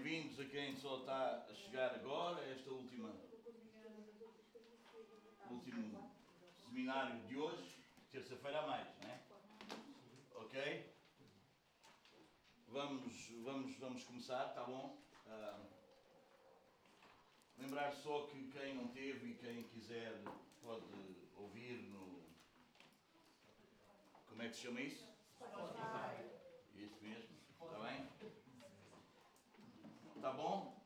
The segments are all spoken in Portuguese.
Bem-vindos a quem só está a chegar agora, a esta última último seminário de hoje, terça-feira a mais, não é? Ok? Vamos, vamos, vamos começar, tá bom? Ah, lembrar só que quem não teve e quem quiser pode ouvir no. Como é que se chama isso? Isso mesmo, está bem? Está bom?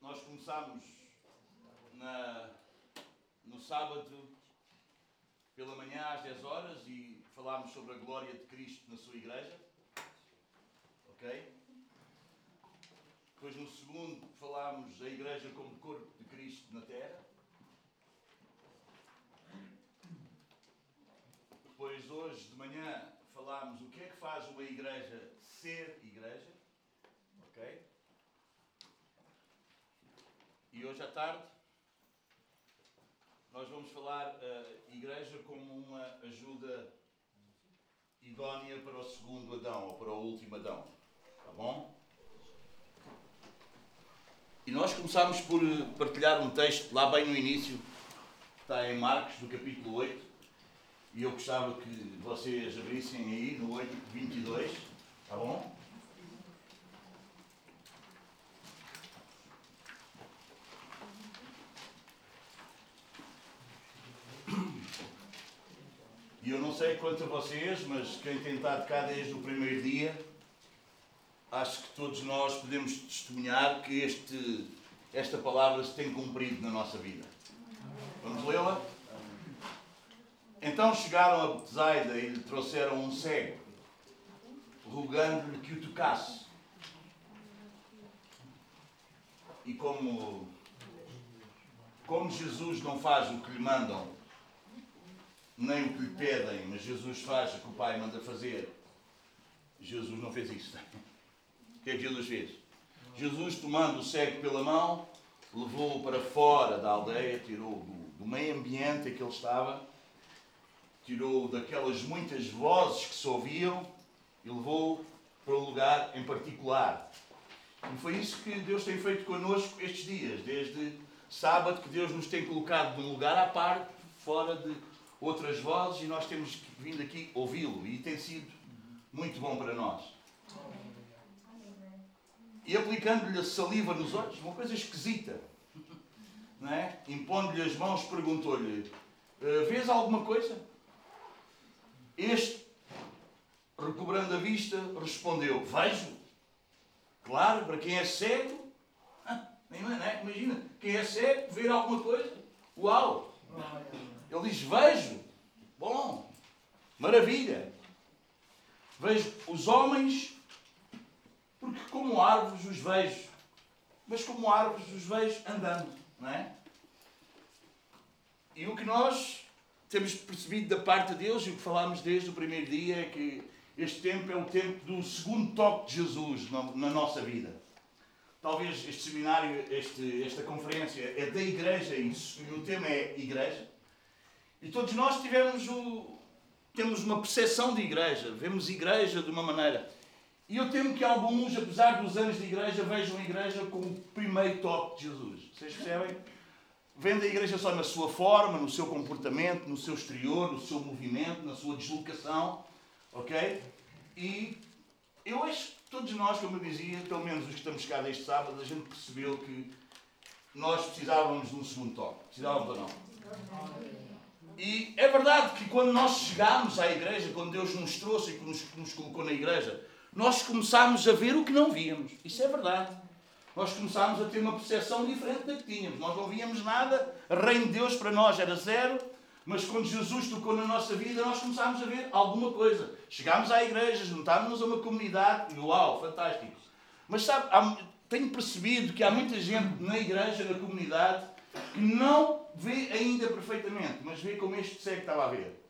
Nós começámos na, no sábado pela manhã às 10 horas e falámos sobre a glória de Cristo na sua igreja. Ok? Depois no segundo falámos a igreja como corpo de Cristo na terra. Depois hoje de manhã falámos o que é que faz uma igreja ser igreja. Ok? E hoje à tarde nós vamos falar a igreja como uma ajuda idónea para o segundo Adão ou para o último Adão. Tá bom? E nós começámos por partilhar um texto lá bem no início, está em Marcos, do capítulo 8, e eu gostava que vocês abrissem aí no 8, 22, tá bom? E eu não sei quanto a vocês, mas quem tem estado cá desde o primeiro dia, acho que todos nós podemos testemunhar que este, esta palavra se tem cumprido na nossa vida. Vamos lê-la? Então chegaram a Betsaida e lhe trouxeram um cego, rogando-lhe que o tocasse. E como, como Jesus não faz o que lhe mandam, nem o que lhe pedem, mas Jesus faz o que o Pai manda fazer. Jesus não fez isso. O que é que Jesus fez? Jesus, tomando o cego pela mão, levou-o para fora da aldeia, tirou-o do, meio ambiente em que ele estava, tirou-o daquelas muitas vozes que se ouviam e levou-o para um lugar em particular. E foi isso que Deus tem feito connosco estes dias, desde sábado, que Deus nos tem colocado num lugar à parte, fora de outras vozes e nós temos vindo aqui ouvi-lo e tem sido muito bom para nós. E aplicando-lhe a saliva nos olhos, uma coisa esquisita, não é? impondo-lhe as mãos, perguntou-lhe: Vês alguma coisa? Este, recobrando a vista, respondeu: Vejo. Claro, para quem é cego, não é? imagina, quem é cego, ver alguma coisa, uau! Ele diz: Vejo. Bom, maravilha. Vejo os homens, porque como árvores os vejo. Mas como árvores os vejo andando, não é? E o que nós temos percebido da parte de Deus, e o que falámos desde o primeiro dia, é que este tempo é o tempo do segundo toque de Jesus na, nossa vida. Talvez este seminário, este, esta conferência é da igreja e o tema é igreja. E todos nós tivemos o, temos uma percepção de igreja, vemos igreja de uma maneira. E eu temo que alguns, apesar dos anos de igreja, vejam a igreja como o primeiro toque de Jesus. Vocês percebem? Vendo a igreja só na sua forma, no seu comportamento, no seu exterior, no seu movimento, na sua deslocação. Ok? E eu acho que todos nós, como eu dizia, pelo menos os que estamos cá deste sábado, a gente percebeu que nós precisávamos de um segundo toque. Precisávamos ou não? E é verdade que quando nós chegámos à igreja, quando Deus nos trouxe e nos, nos colocou na igreja, nós começámos a ver o que não víamos. Isso é verdade. Nós começámos a ter uma percepção diferente da que tínhamos. Nós não víamos nada, reino de Deus para nós era zero, mas quando Jesus tocou na nossa vida, nós começámos a ver alguma coisa. Chegámos à igreja, juntámos-nos a uma comunidade, uau, fantástico. Mas sabe, há, tenho percebido que há muita gente na igreja, na comunidade, que não vê ainda perfeitamente, mas vê como este cego estava a ver.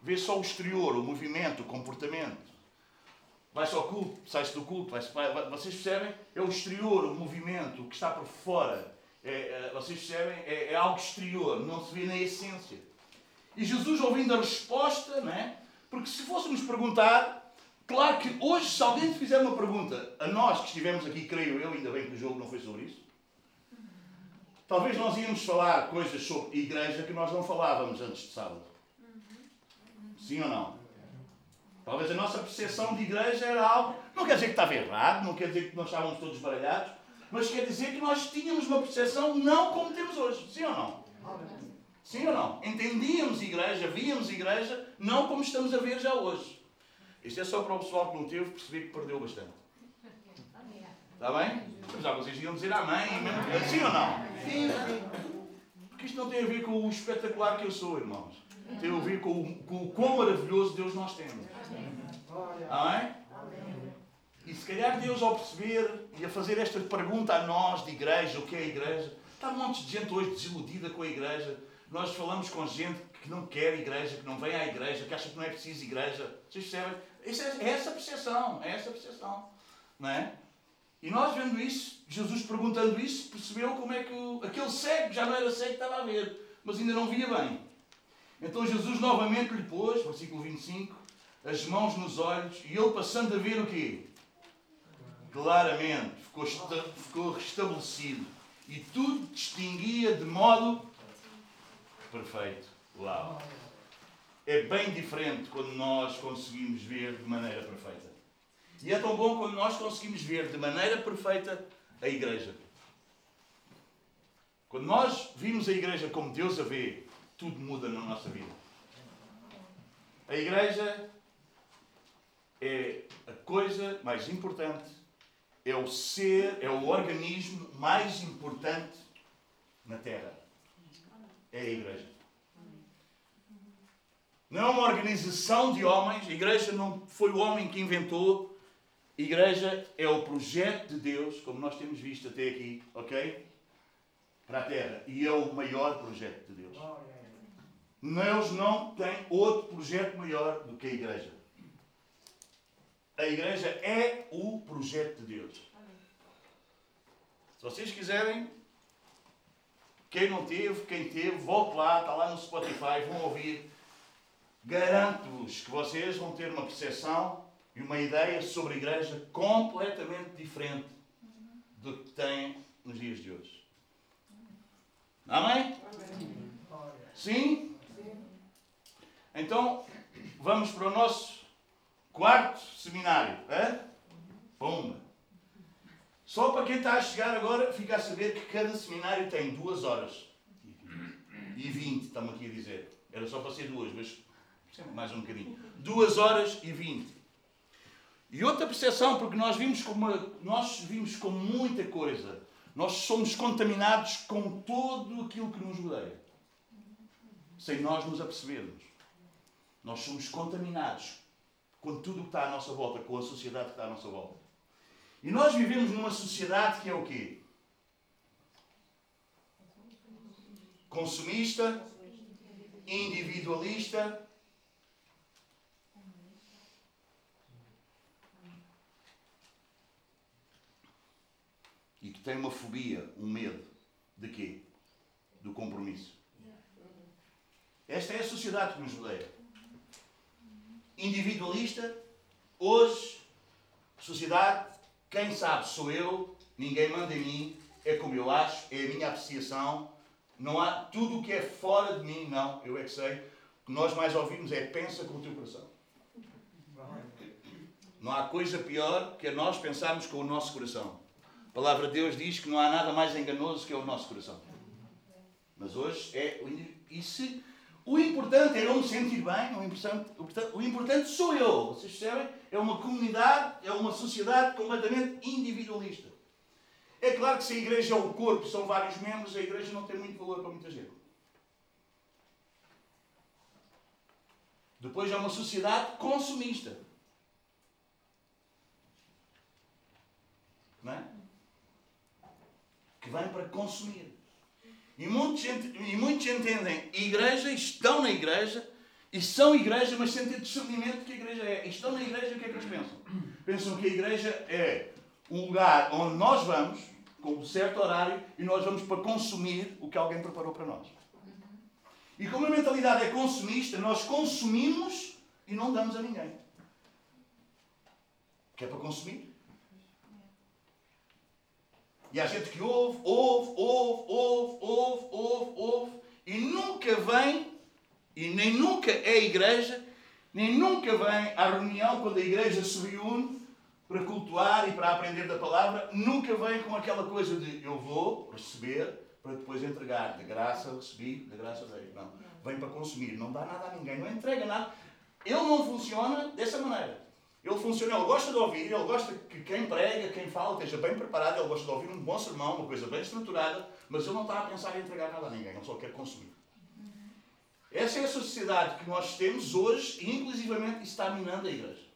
Vê só o exterior, o movimento, o comportamento. Vai-se ao culto, sai-se do culto, vai vai, vocês percebem? É o exterior, o movimento, o que está por fora. É, é, vocês percebem? É, é, algo exterior, não se vê na essência. E Jesus, ouvindo a resposta, não é? porque se fôssemos perguntar, Claro que hoje, se alguém te fizer uma pergunta, a nós que estivemos aqui, creio eu, ainda bem que o jogo não foi sobre isso, talvez nós íamos falar coisas sobre igreja que nós não falávamos antes de sábado. Sim ou não? Talvez a nossa percepção de igreja era algo. Não quer dizer que estava errado, não quer dizer que nós estávamos todos baralhados, mas quer dizer que nós tínhamos uma percepção não como temos hoje. Sim ou não? Sim ou não? Entendíamos igreja, víamos igreja, não como estamos a ver já hoje. Isto é só para o pessoal que não teve perceber que perdeu bastante. Está bem? Já vocês iam dizer amém, sim ou não? Sim. Porque isto não tem a ver com o espetacular que eu sou, irmãos. Tem a ver com o, com o quão maravilhoso Deus nós temos. Amém? E se calhar Deus, ao perceber e a fazer esta pergunta a nós de igreja, o que é a igreja, está um monte de gente hoje desiludida com a igreja. Nós falamos com gente que não quer igreja, que não vem à igreja, que acha que não é preciso igreja. Vocês percebem? É essa percepção, é essa percepção. Não é? E nós vendo isso, Jesus perguntando isso, percebeu como é que o, aquele cego, já não era cego, estava a ver, mas ainda não via bem. Então Jesus novamente lhe pôs, versículo 25, as mãos nos olhos e ele passando a ver o quê? Claramente, ficou, ficou restabelecido e tudo distinguia de modo perfeito. Uau! É bem diferente quando nós conseguimos ver de maneira perfeita. E é tão bom quando nós conseguimos ver de maneira perfeita a igreja. Quando nós vimos a igreja como Deus a vê, tudo muda na nossa vida. A igreja é a coisa mais importante, é o ser, é o organismo mais importante na Terra. É a igreja. Não é uma organização de homens, a igreja não foi o homem que inventou, igreja é o projeto de Deus, como nós temos visto até aqui, ok? Para a Terra. E é o maior projeto de Deus. Deus não tem outro projeto maior do que a igreja. A igreja é o projeto de Deus. Se vocês quiserem, quem não teve, quem teve, volte lá, está lá no Spotify, vão ouvir. Garanto-vos que vocês vão ter uma percepção e uma ideia sobre a igreja completamente diferente do que têm nos dias de hoje. Amém? Sim? Então, vamos para o nosso quarto seminário. É? Pumba! Só para quem está a chegar agora, fica a saber que cada seminário tem duas horas e vinte, estamos aqui a dizer. Era só para ser duas, mas mais um bocadinho. Duas horas e vinte. E outra percepção, porque nós vimos com, uma, nós vimos com muita coisa. Nós somos contaminados com tudo aquilo que nos rodeia. Sem nós nos apercebermos. Nós somos contaminados com tudo o que está à nossa volta, com a sociedade que está à nossa volta. E nós vivemos numa sociedade que é o quê? Consumista, individualista. E que tem uma fobia, um medo de quê? Do compromisso. Esta é a sociedade que nos rodeia individualista, hoje, sociedade, quem sabe sou eu, ninguém manda em mim, é como eu acho, é a minha apreciação, não há tudo o que é fora de mim, não, eu é que sei. O que nós mais ouvimos é pensa com o teu coração. Não há coisa pior que nós pensarmos com o nosso coração. A palavra de Deus diz que não há nada mais enganoso que o nosso coração. Mas hoje é. E se o importante é não me sentir bem, o importante, o importante sou eu. Vocês percebem? É uma comunidade, é uma sociedade completamente individualista. É claro que se a igreja é o corpo, são vários membros, a igreja não tem muito valor para muita gente. Depois é uma sociedade consumista. Não é? Vem para consumir. E muitos, e muitos entendem igreja, estão na igreja, e são igreja, mas sem ter discernimento que a igreja é. E estão na igreja, o que é que eles pensam? Pensam que a igreja é um lugar onde nós vamos, com um certo horário, e nós vamos para consumir o que alguém preparou para nós. E como a mentalidade é consumista, nós consumimos e não damos a ninguém. Que é para consumir. E há gente que ouve, ouve, ouve, ouve, ouve, ouve, ouve, e nunca vem, e nem nunca é igreja, nem nunca vem à reunião quando a igreja se reúne para cultuar e para aprender da palavra, nunca vem com aquela coisa de eu vou receber para depois entregar. De graça recebi, de graça dei. Não. Vem para consumir, não dá nada a ninguém, não entrega nada. Ele não funciona dessa maneira. Ele funciona, ele gosta de ouvir, ele gosta que quem prega, quem fala, esteja bem preparado, ele gosta de ouvir um bom sermão, uma coisa bem estruturada, mas ele não está a pensar em entregar nada a ninguém, ele só quer consumir. Essa é a sociedade que nós temos hoje e, inclusivamente, está minando a igreja.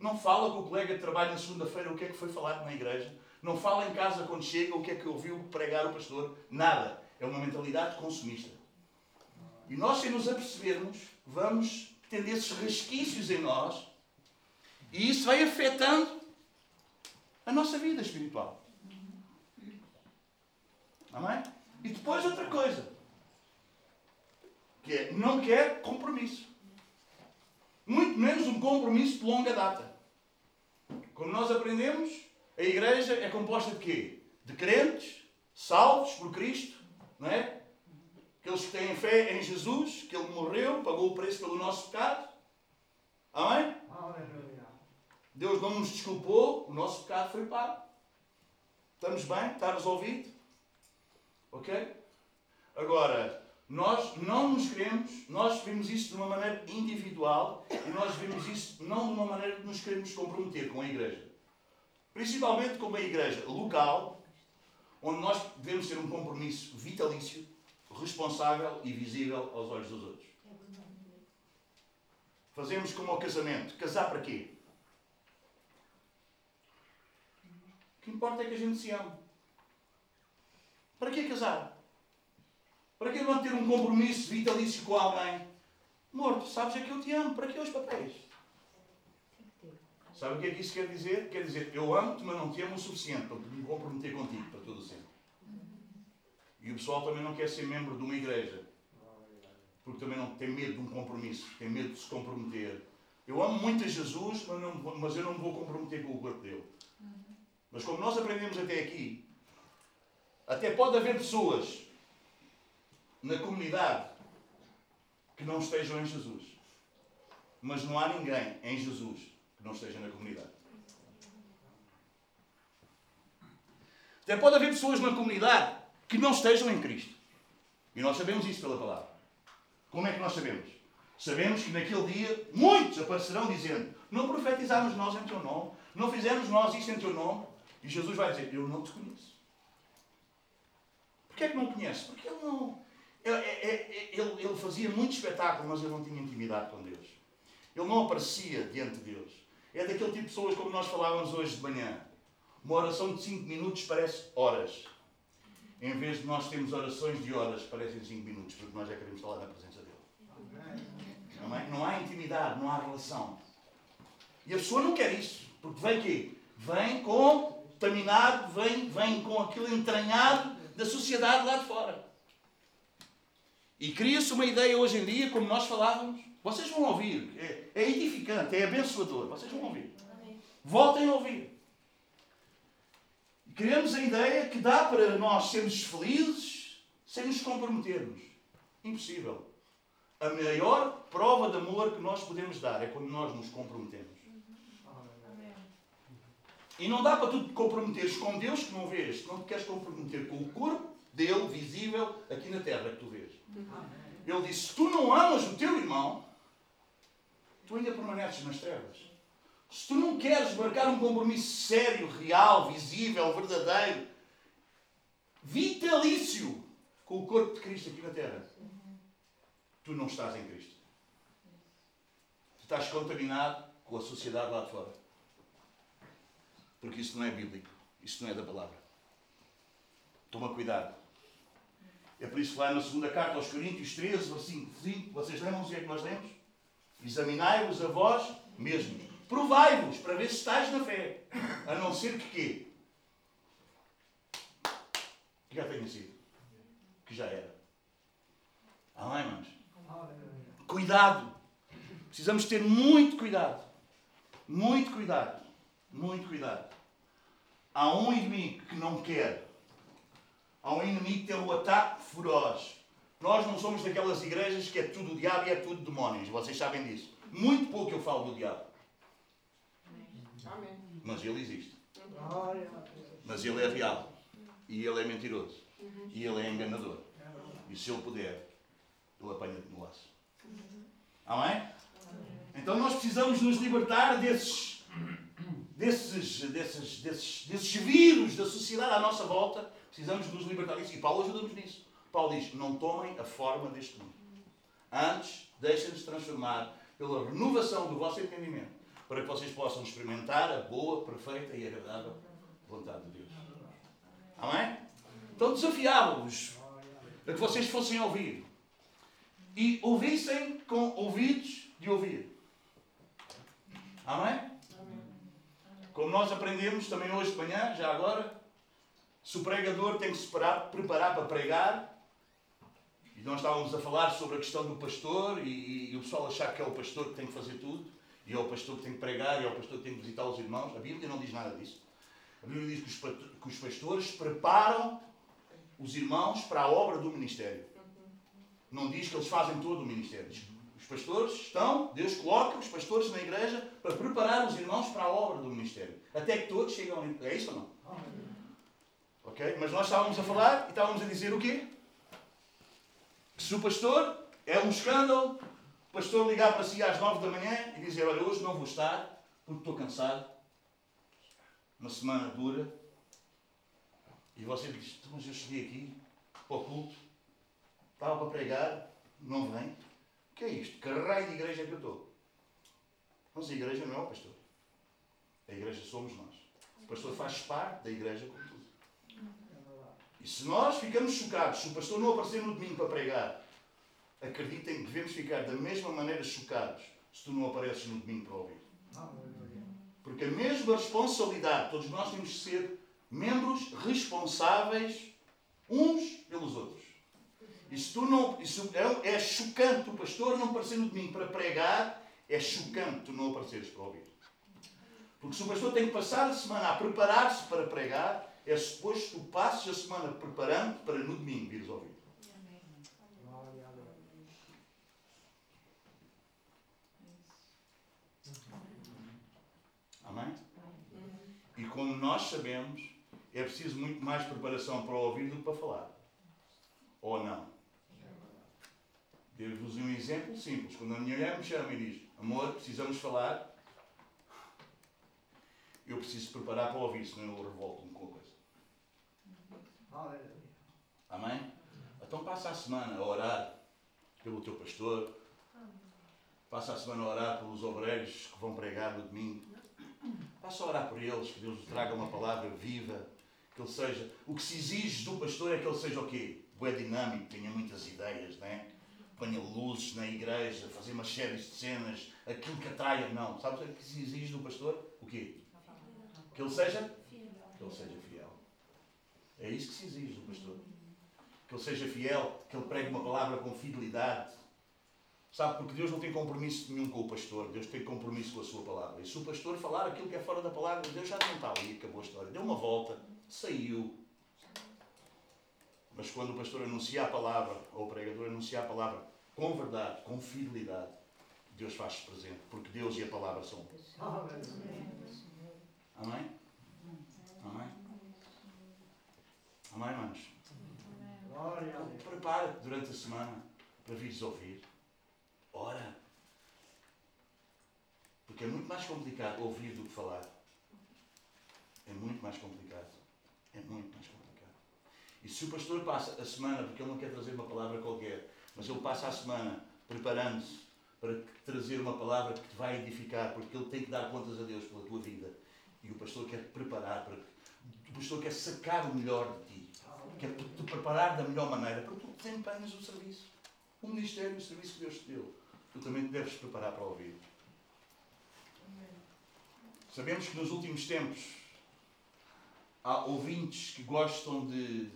Não fala com o colega que trabalha na segunda-feira o que é que foi falado na igreja. Não fala em casa quando chega o que é que ouviu pregar o pastor. Nada. É uma mentalidade consumista. E nós, sem nos apercebermos, vamos tendo esses resquícios em nós e isso vai afetando a nossa vida espiritual. Amém? E depois outra coisa, que é não quer compromisso. Muito menos um compromisso de longa data. Como nós aprendemos, a igreja é composta de quê? De crentes, salvos por Cristo, não é? Aqueles que têm fé em Jesus, que Ele morreu, pagou o preço pelo nosso pecado. Amém? Deus não nos desculpou, o nosso pecado foi pago. Estamos bem? Está resolvido? Ok? Agora, nós não nos queremos, nós vemos isso de uma maneira individual e nós vemos isso não de uma maneira que nos queremos comprometer com a igreja. Principalmente com a igreja local, onde nós devemos ter um compromisso vitalício responsável e visível aos olhos dos outros. Fazemos como ao casamento. Casar para quê? O que importa é que a gente se ame. Para que casar? Para que manter um compromisso vitalício com alguém? Morto, sabes é que eu te amo. Para que os papéis? Sabe o que é que isso quer dizer? Quer dizer, eu amo-te, mas não te amo o suficiente para me comprometer contigo para todo o sempre. E o pessoal também não quer ser membro de uma igreja. Porque também não tem medo de um compromisso, tem medo de se comprometer. Eu amo muito a Jesus, mas, não, mas eu não me vou comprometer com o corpo dele. Mas como nós aprendemos até aqui, até pode haver pessoas na comunidade que não estejam em Jesus. Mas não há ninguém em Jesus que não esteja na comunidade. Até pode haver pessoas na comunidade que não estejam em Cristo. E nós sabemos isso pela palavra. Como é que nós sabemos? Sabemos que naquele dia muitos aparecerão dizendo: Não profetizámos nós em teu nome, não fizemos nós isto em teu nome. E Jesus vai dizer: Eu não te conheço. Porquê é que não conhece? Porque ele não. Ele, ele, ele fazia muito espetáculo, mas ele não tinha intimidade com Deus. Ele não aparecia diante de Deus. É daquele tipo de pessoas como nós falávamos hoje de manhã. Uma oração de 5 minutos parece horas em vez de nós termos orações de horas, parecem 5 minutos, porque nós já queremos falar na presença dele. Amém? Não há intimidade, não há relação. E a pessoa não quer isso, porque vem quê? Vem contaminado, vem, vem com aquilo entranhado da sociedade lá de fora. E cria-se uma ideia hoje em dia, como nós falávamos, vocês vão ouvir, é, é edificante, é abençoador, vocês vão ouvir. Voltem a ouvir. Criamos a ideia que dá para nós sermos felizes sem nos comprometermos. Impossível. A maior prova de amor que nós podemos dar é quando nós nos comprometemos. E não dá para tu te comprometeres com Deus que não vês. Não te queres comprometer com o corpo dele, visível, aqui na terra que tu vês. Ele disse: se tu não amas o teu irmão, tu ainda permaneces nas trevas. Se tu não queres marcar um compromisso sério, real, visível, verdadeiro, vitalício com o corpo de Cristo aqui na Terra, tu não estás em Cristo. Tu estás contaminado com a sociedade lá de fora. Porque isso não é bíblico. Isso não é da palavra. Toma cuidado. É por isso que lá na segunda carta aos Coríntios 13, versículo 5, vocês lembram o que é que nós lemos? Examinai-vos a vós mesmos Provai-vos para ver se estáis na fé. A não ser que quê? Que já tenha sido. Que já era. Amém, irmãos? Cuidado. Precisamos ter muito cuidado. muito cuidado, muito cuidado. Há um inimigo que não quer. Há um inimigo que tem um ataque feroz. Nós não somos daquelas igrejas que é tudo o diabo e é tudo demónios. Vocês sabem disso. Muito pouco eu falo do diabo. Amém. Mas ele existe. Mas ele é real. E ele é mentiroso. E ele é enganador. E se ele puder, ele apanha-te no laço. Amém? Então nós precisamos nos libertar desses, desses, desses, desses, desses vírus da sociedade à nossa volta. Precisamos nos libertar disso. E Paulo ajuda-nos nisso. Paulo diz: não tomem a forma deste mundo. Antes, deixem-nos transformar pela renovação do vosso entendimento, para que vocês possam experimentar a boa, perfeita e agradável vontade de Deus. Amém? Então desafiava-vos a que vocês fossem ouvir. E ouvissem com ouvidos de ouvir. Amém? Como nós aprendemos também hoje de manhã, já agora, se o pregador tem que se preparar, preparar para pregar, e nós estávamos a falar sobre a questão do pastor, e, e, e, o pessoal achar que é o pastor que tem que fazer tudo, e é o pastor que tem que pregar, e é o pastor que tem que visitar os irmãos. A Bíblia não diz nada disso. A Bíblia diz que os, pastores preparam os irmãos para a obra do ministério. Não diz que eles fazem todo o ministério. Os pastores estão, Deus coloca os pastores na igreja para preparar os irmãos para a obra do ministério. Até que todos chegam. É isso ou não? Ok? Mas nós estávamos a falar e estávamos a dizer o quê? Que se o pastor é um escândalo, pastor ligar para si às nove da manhã e dizer: Olha, hoje não vou estar porque estou cansado, uma semana dura. E você diz: então, Mas eu cheguei aqui para o culto, estava para pregar, não vem. O que é isto? Que raio de igreja é que eu estou? Mas a igreja não é o pastor. A igreja somos nós. O pastor faz parte da igreja como tudo. E se nós ficamos chocados, se o pastor não aparecer no domingo para pregar, acreditem que devemos ficar da mesma maneira chocados se tu não apareces no domingo para ouvir. Porque a mesma responsabilidade, todos nós temos que ser membros responsáveis uns pelos outros. E se tu não. Isso é, é chocante o pastor não aparecer no domingo para pregar, é chocante tu não apareceres para ouvir. Porque se o pastor tem que passar a semana a preparar-se para pregar, é suposto que tu passes a semana preparando para no domingo vires ouvir. Amém? E como nós sabemos, é preciso muito mais preparação para ouvir do que para falar. Ou não? Dei-vos um exemplo simples. Quando a minha mulher me chama e diz: Amor, precisamos falar, eu preciso preparar para ouvir, senão eu revolto-me com a coisa. Amém? Então passa a semana a orar pelo teu pastor, passa a semana a orar pelos obreiros que vão pregar no domingo. Passa a orar por eles, que Deus traga uma palavra viva, que ele seja. O que se exige do pastor é que ele seja o quê? Boé dinâmico, tenha muitas ideias, não é? Ponha luzes na igreja, fazer uma série de cenas, aquilo que atraia, não. Sabes o que se exige do pastor? O quê? Que ele seja? Que ele seja fiel. É isso que se exige do pastor. Que ele seja fiel, que ele pregue uma palavra com fidelidade. Sabe, porque Deus não tem compromisso nenhum com o pastor, Deus tem compromisso com a sua palavra. E se o pastor falar aquilo que é fora da palavra, Deus já não está ali, acabou a história. Deu uma volta, saiu. Mas quando o pastor anuncia a palavra, ou o pregador anuncia a palavra com verdade, com fidelidade, Deus faz-se presente, porque Deus e a palavra são. Amém? Amém? Amém, irmãos? Prepara-te durante a semana para vires ouvir. Ora. Porque é muito mais complicado ouvir do que falar. É muito mais complicado. É muito mais complicado. E se o pastor passa a semana, porque ele não quer trazer uma palavra qualquer, mas ele passa a semana preparando-se para trazer uma palavra que te vai edificar, porque ele tem que dar contas a Deus pela tua vida. E o pastor quer te preparar, para, o pastor quer sacar o melhor de ti, quer te preparar da melhor maneira, para que tu desempenhes o serviço. O ministério, o serviço que Deus te deu. Tu também te deves preparar para ouvir. Sabemos que nos últimos tempos há ouvintes que gostam de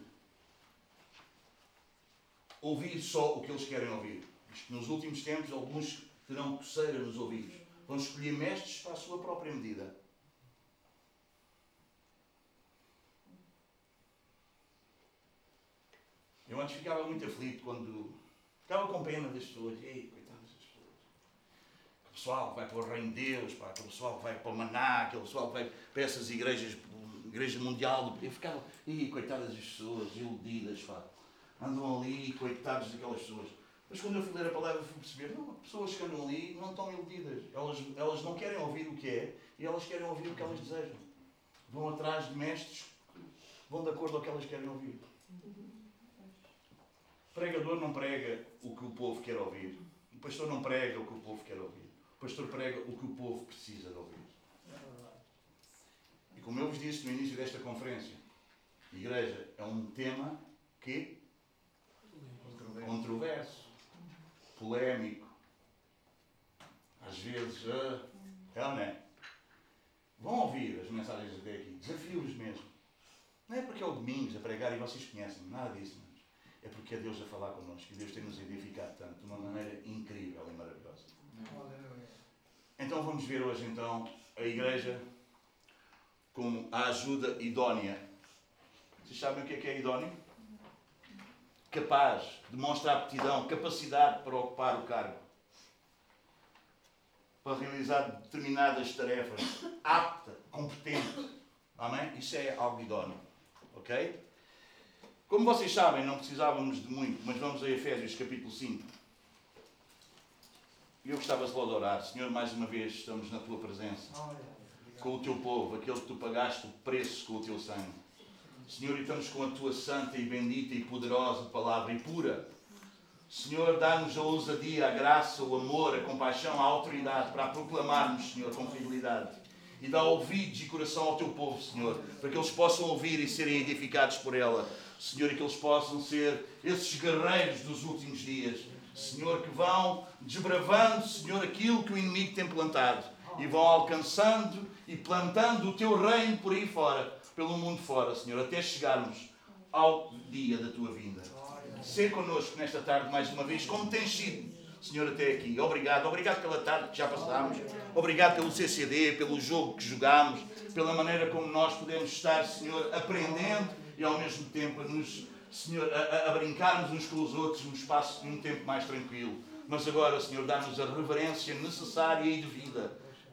ouvir só o que eles querem ouvir. Nos últimos tempos alguns terão coceira nos ouvidos, Vão escolher mestres para a sua própria medida. Eu antes ficava muito aflito quando. Ficava com pena das pessoas. Ei, coitadas das pessoas. O pessoal que vai para o Reino de Deus, pá, aquele pessoal que vai para o Maná, aquele pessoal que vai para essas igrejas, igreja mundial. Eu ficava. Ei, coitadas das pessoas, iludidas, pá. Andam ali, coitados daquelas pessoas. Mas quando eu fui ler a palavra, fui perceber: não, pessoas que andam ali não estão iludidas. Elas, elas não querem ouvir o que é e elas querem ouvir o que elas desejam. Vão atrás de mestres vão de acordo com o que elas querem ouvir. O pregador não prega o que o povo quer ouvir. O pastor não prega o que o povo quer ouvir. Pastor prega o que o povo precisa de ouvir. E como eu vos disse no início desta conferência, igreja é um tema que controverso, polémico, às vezes uh, é ou não é? Vão ouvir as mensagens até aqui, desafio-vos mesmo. Não é porque é o Domingos a pregar e vocês conhecem, nada disso é porque é Deus a falar connosco e Deus tem-nos edificado tanto, de uma maneira incrível e maravilhosa. Então vamos ver hoje então a igreja como a ajuda idónea. Vocês sabem o que é que é idóneo? Capaz, demonstra aptidão, capacidade para ocupar o cargo, para realizar determinadas tarefas, apta, competente. Amém? Isso é algo idóneo. Ok? Como vocês sabem, não precisávamos de muito, mas vamos a Efésios capítulo 5. E eu gostava de orar. Senhor, mais uma vez estamos na tua presença. Com o teu povo, aquele que tu pagaste o preço com o teu sangue. Senhor, e estamos com a tua santa e bendita e poderosa palavra e pura. Senhor, dá-nos a ousadia, a graça, o amor, a compaixão, a autoridade para proclamarmos, Senhor, com fidelidade. E dá ouvidos e coração ao teu povo, Senhor, para que eles possam ouvir e serem edificados por ela. Senhor, e que eles possam ser esses guerreiros dos últimos dias. Senhor, que vão desbravando, Senhor, aquilo que o inimigo tem plantado e vão alcançando e plantando o teu reino por aí fora, pelo mundo fora, Senhor, até chegarmos ao dia da tua vinda. Ser connosco nesta tarde mais uma vez, como tens sido, Senhor, até aqui. Obrigado, obrigado pela tarde que já passámos, obrigado pelo CCD, pelo jogo que jogámos, pela maneira como nós podemos estar, Senhor, aprendendo e ao mesmo tempo a nos, Senhor, a, a brincarmos uns com os outros num espaço, num tempo mais tranquilo. Mas agora, Senhor, dá-nos a reverência necessária e devida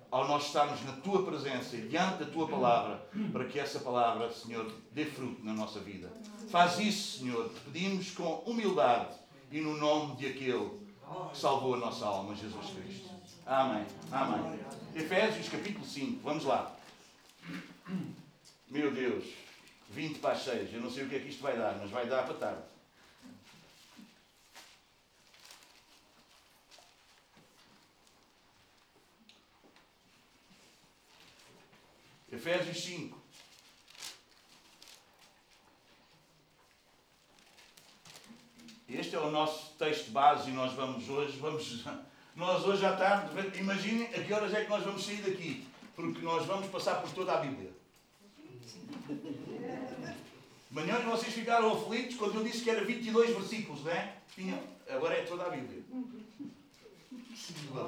ao nós estarmos na Tua presença, diante da Tua palavra, para que essa palavra, Senhor, dê fruto na nossa vida. Faz isso, Senhor, pedimos com humildade e no nome de aquele que salvou a nossa alma, Jesus Cristo. Amém. Amém. Efésios capítulo 5, vamos lá. Meu Deus. 20 para as 6. Eu não sei o que é que isto vai dar, mas vai dar para tarde. Efésios 5. Este é o nosso texto base e nós vamos hoje, vamos, nós hoje à tarde, imaginem a que horas é que nós vamos sair daqui, porque nós vamos passar por toda a Bíblia. Manhã vocês ficaram aflitos quando eu disse que era 22 versículos, não é? Tinha. Agora é toda a Bíblia.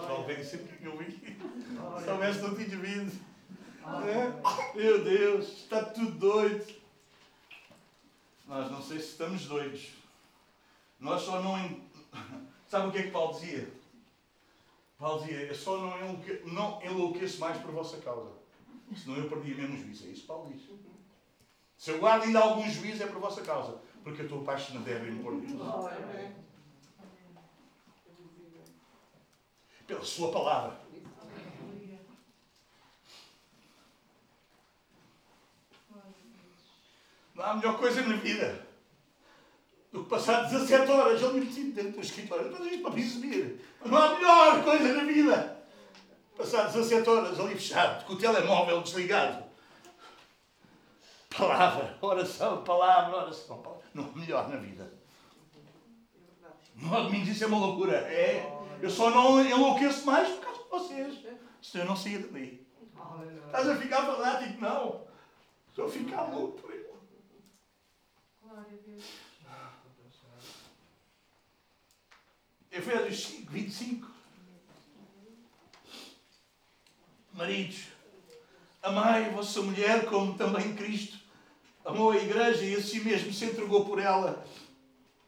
Talvez sempre que eu vi. Se houvesse não tinha vindo. É? Meu Deus, está tudo doido. Nós não sei se estamos doidos. Nós só não. Sabe o que é que Paulo dizia? Paulo dizia: Eu só não enlouqueço mais por vossa causa. Senão eu perdia mesmo o juízo. É isso que Paulo diz. Se eu guardo ainda algum juízo é por vossa causa, porque eu estou apaixonadérrimo por Deus. Pela sua palavra. Não há melhor coisa na vida do que passar 17 horas ali metido dentro do escritório. Mas isto para mim subir. Não há melhor coisa na vida. Passar 17 horas ali fechado, com o telemóvel desligado Palavra, oração, palavra, oração. Palavra. Não melhor na vida. Não, me isso é uma loucura. É. Eu só não enlouqueço mais por causa de vocês. Se eu não sair dali. Estás a ficar fanático? Não. Estou a ficar louco por ele. Glória a Deus. Efésios 5, 25. Maridos, amai a vossa mulher como também Cristo amou a igreja e a si mesmo se entregou por ela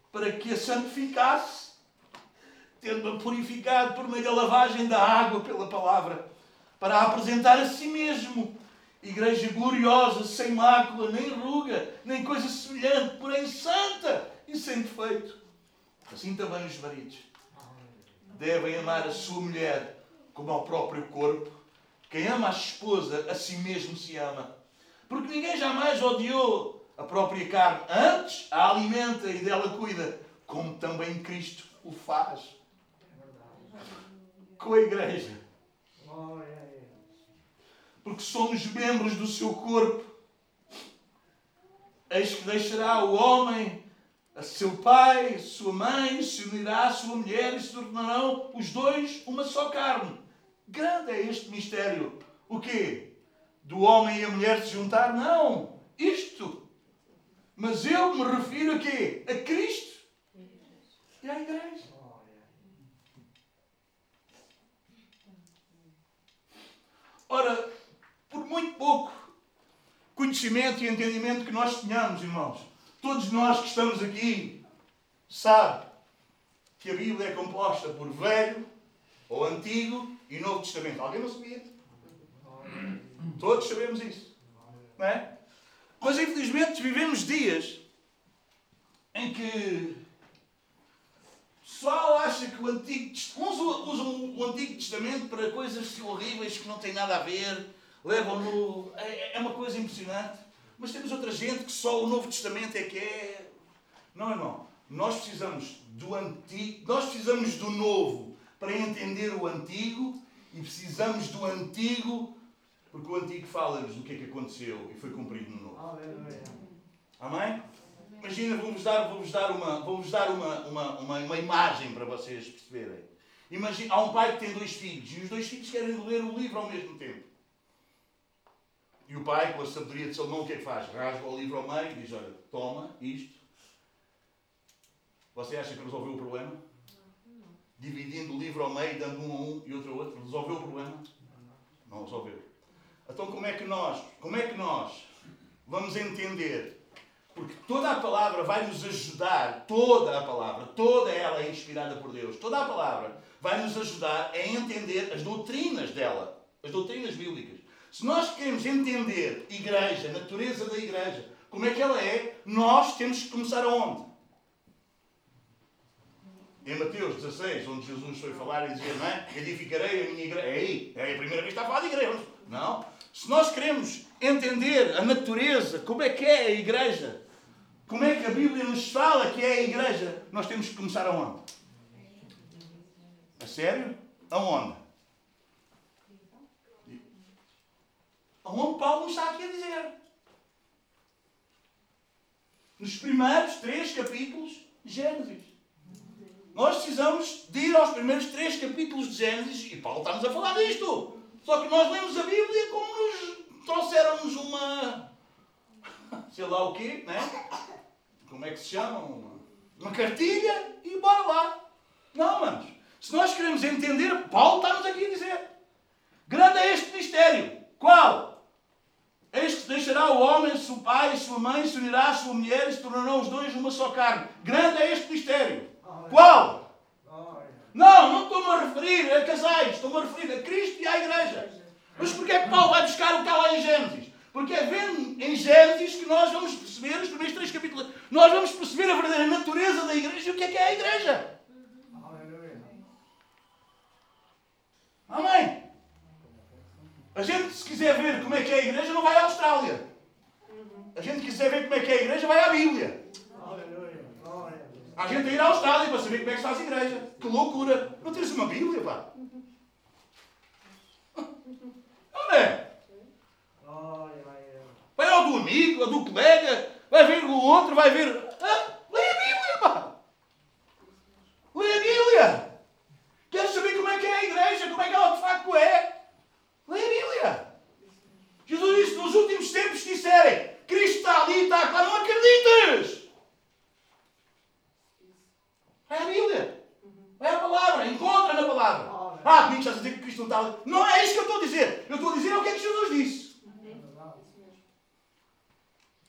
para que a santificasse, tendo-a purificado por meio da lavagem da água pela palavra, para apresentar a si mesmo igreja gloriosa, sem mácula, nem ruga, nem coisa semelhante, porém santa e sem defeito. Assim também os maridos devem amar a sua mulher como ao próprio corpo. Quem ama a esposa, a si mesmo se ama. Porque ninguém jamais odiou a própria carne. Antes a alimenta e dela cuida, como também Cristo o faz. Com a igreja. Porque somos membros do seu corpo. Eis que deixará o homem a seu pai, sua mãe, se unirá à sua mulher e se tornarão os dois uma só carne. Grande é este mistério. O quê? Do homem e a mulher se juntar? Não. Isto. Mas eu me refiro a quê? A Cristo e à igreja. Ora, por muito pouco conhecimento e entendimento que nós tenhamos, irmãos, todos nós que estamos aqui, sabe que a Bíblia é composta por Velho ou Antigo e Novo Testamento. Alguém não sabia? Todos sabemos isso. Não é? Mas infelizmente vivemos dias em que o pessoal acha que o Antigo uns usam o Antigo Testamento para coisas horríveis que não têm nada a ver, levam-no. É, é uma coisa impressionante. Mas temos outra gente que só o Novo Testamento é que é. Não, irmão. Nós precisamos do Antigo, nós precisamos do Novo para entender o Antigo e precisamos do Antigo porque o Antigo fala-nos do que é que aconteceu e foi cumprido no Novo. Amém? Imagina, vou-vos dar, vou dar, uma, vou dar uma, uma, uma, uma imagem para vocês perceberem. Imagina, há um pai que tem dois filhos e os dois filhos querem ler o livro ao mesmo tempo. E o pai, com a sabedoria de Salomão, o que é que faz? Rasga o livro ao meio e diz: Olha, toma isto. Você acha que resolveu o problema? Dividindo o livro ao meio, dando um a um e outro a outro, resolveu o problema? Não resolveu. Então como é que nós, como é que nós vamos entender? Porque toda a palavra vai nos ajudar, toda a palavra, toda ela é inspirada por Deus. Toda a palavra vai nos ajudar a entender as doutrinas dela, as doutrinas bíblicas. Se nós queremos entender igreja, natureza da igreja, como é que ela é, nós temos que começar aonde? Em Mateus 16, onde Jesus foi falar e dizer, não é? Edificarei a minha igreja. É aí, é a primeira vez que está a falar de igreja. Não. Se nós queremos entender a natureza, como é que é a igreja, como é que a Bíblia nos fala que é a igreja, nós temos que começar aonde? A sério? Aonde? Aonde Paulo está aqui a dizer. Nos primeiros três capítulos de Gênesis. Nós precisamos de ir aos primeiros três capítulos de Gênesis e Paulo está-nos a falar disto. Só que nós lemos a Bíblia como nos trouxeram-nos uma. sei lá o quê, né? Como é que se chama? Uma, uma cartilha e bora lá. Não, manos. Se nós queremos entender, Paulo está-nos aqui a dizer. Grande é este mistério. Qual? Eis que deixará o homem, seu pai, sua mãe, se unirá à sua mulher e se tornarão os dois uma só carne. Grande é este mistério. Qual? Não, não estou-me a referir a casais, estou-me a referir a Cristo e à Igreja. Mas porquê é que Paulo vai buscar o que está lá em Gênesis? Porque é vendo em Gênesis que nós vamos perceber, os primeiros três capítulos, nós vamos perceber a verdadeira natureza da Igreja e o que é que é a Igreja. Amém? A gente, se quiser ver como é que é a igreja, não vai à Austrália. A gente quiser ver como é que é a igreja, vai à Bíblia. A gente ir à Austrália para saber como é que está a igreja. Que loucura! Não tens uma Bíblia, pá? Não é? Vai ao do amigo, ao do colega, vai ver o outro, vai ver. tal. Não é isso que eu estou a dizer. Eu estou a dizer o que é que Jesus disse.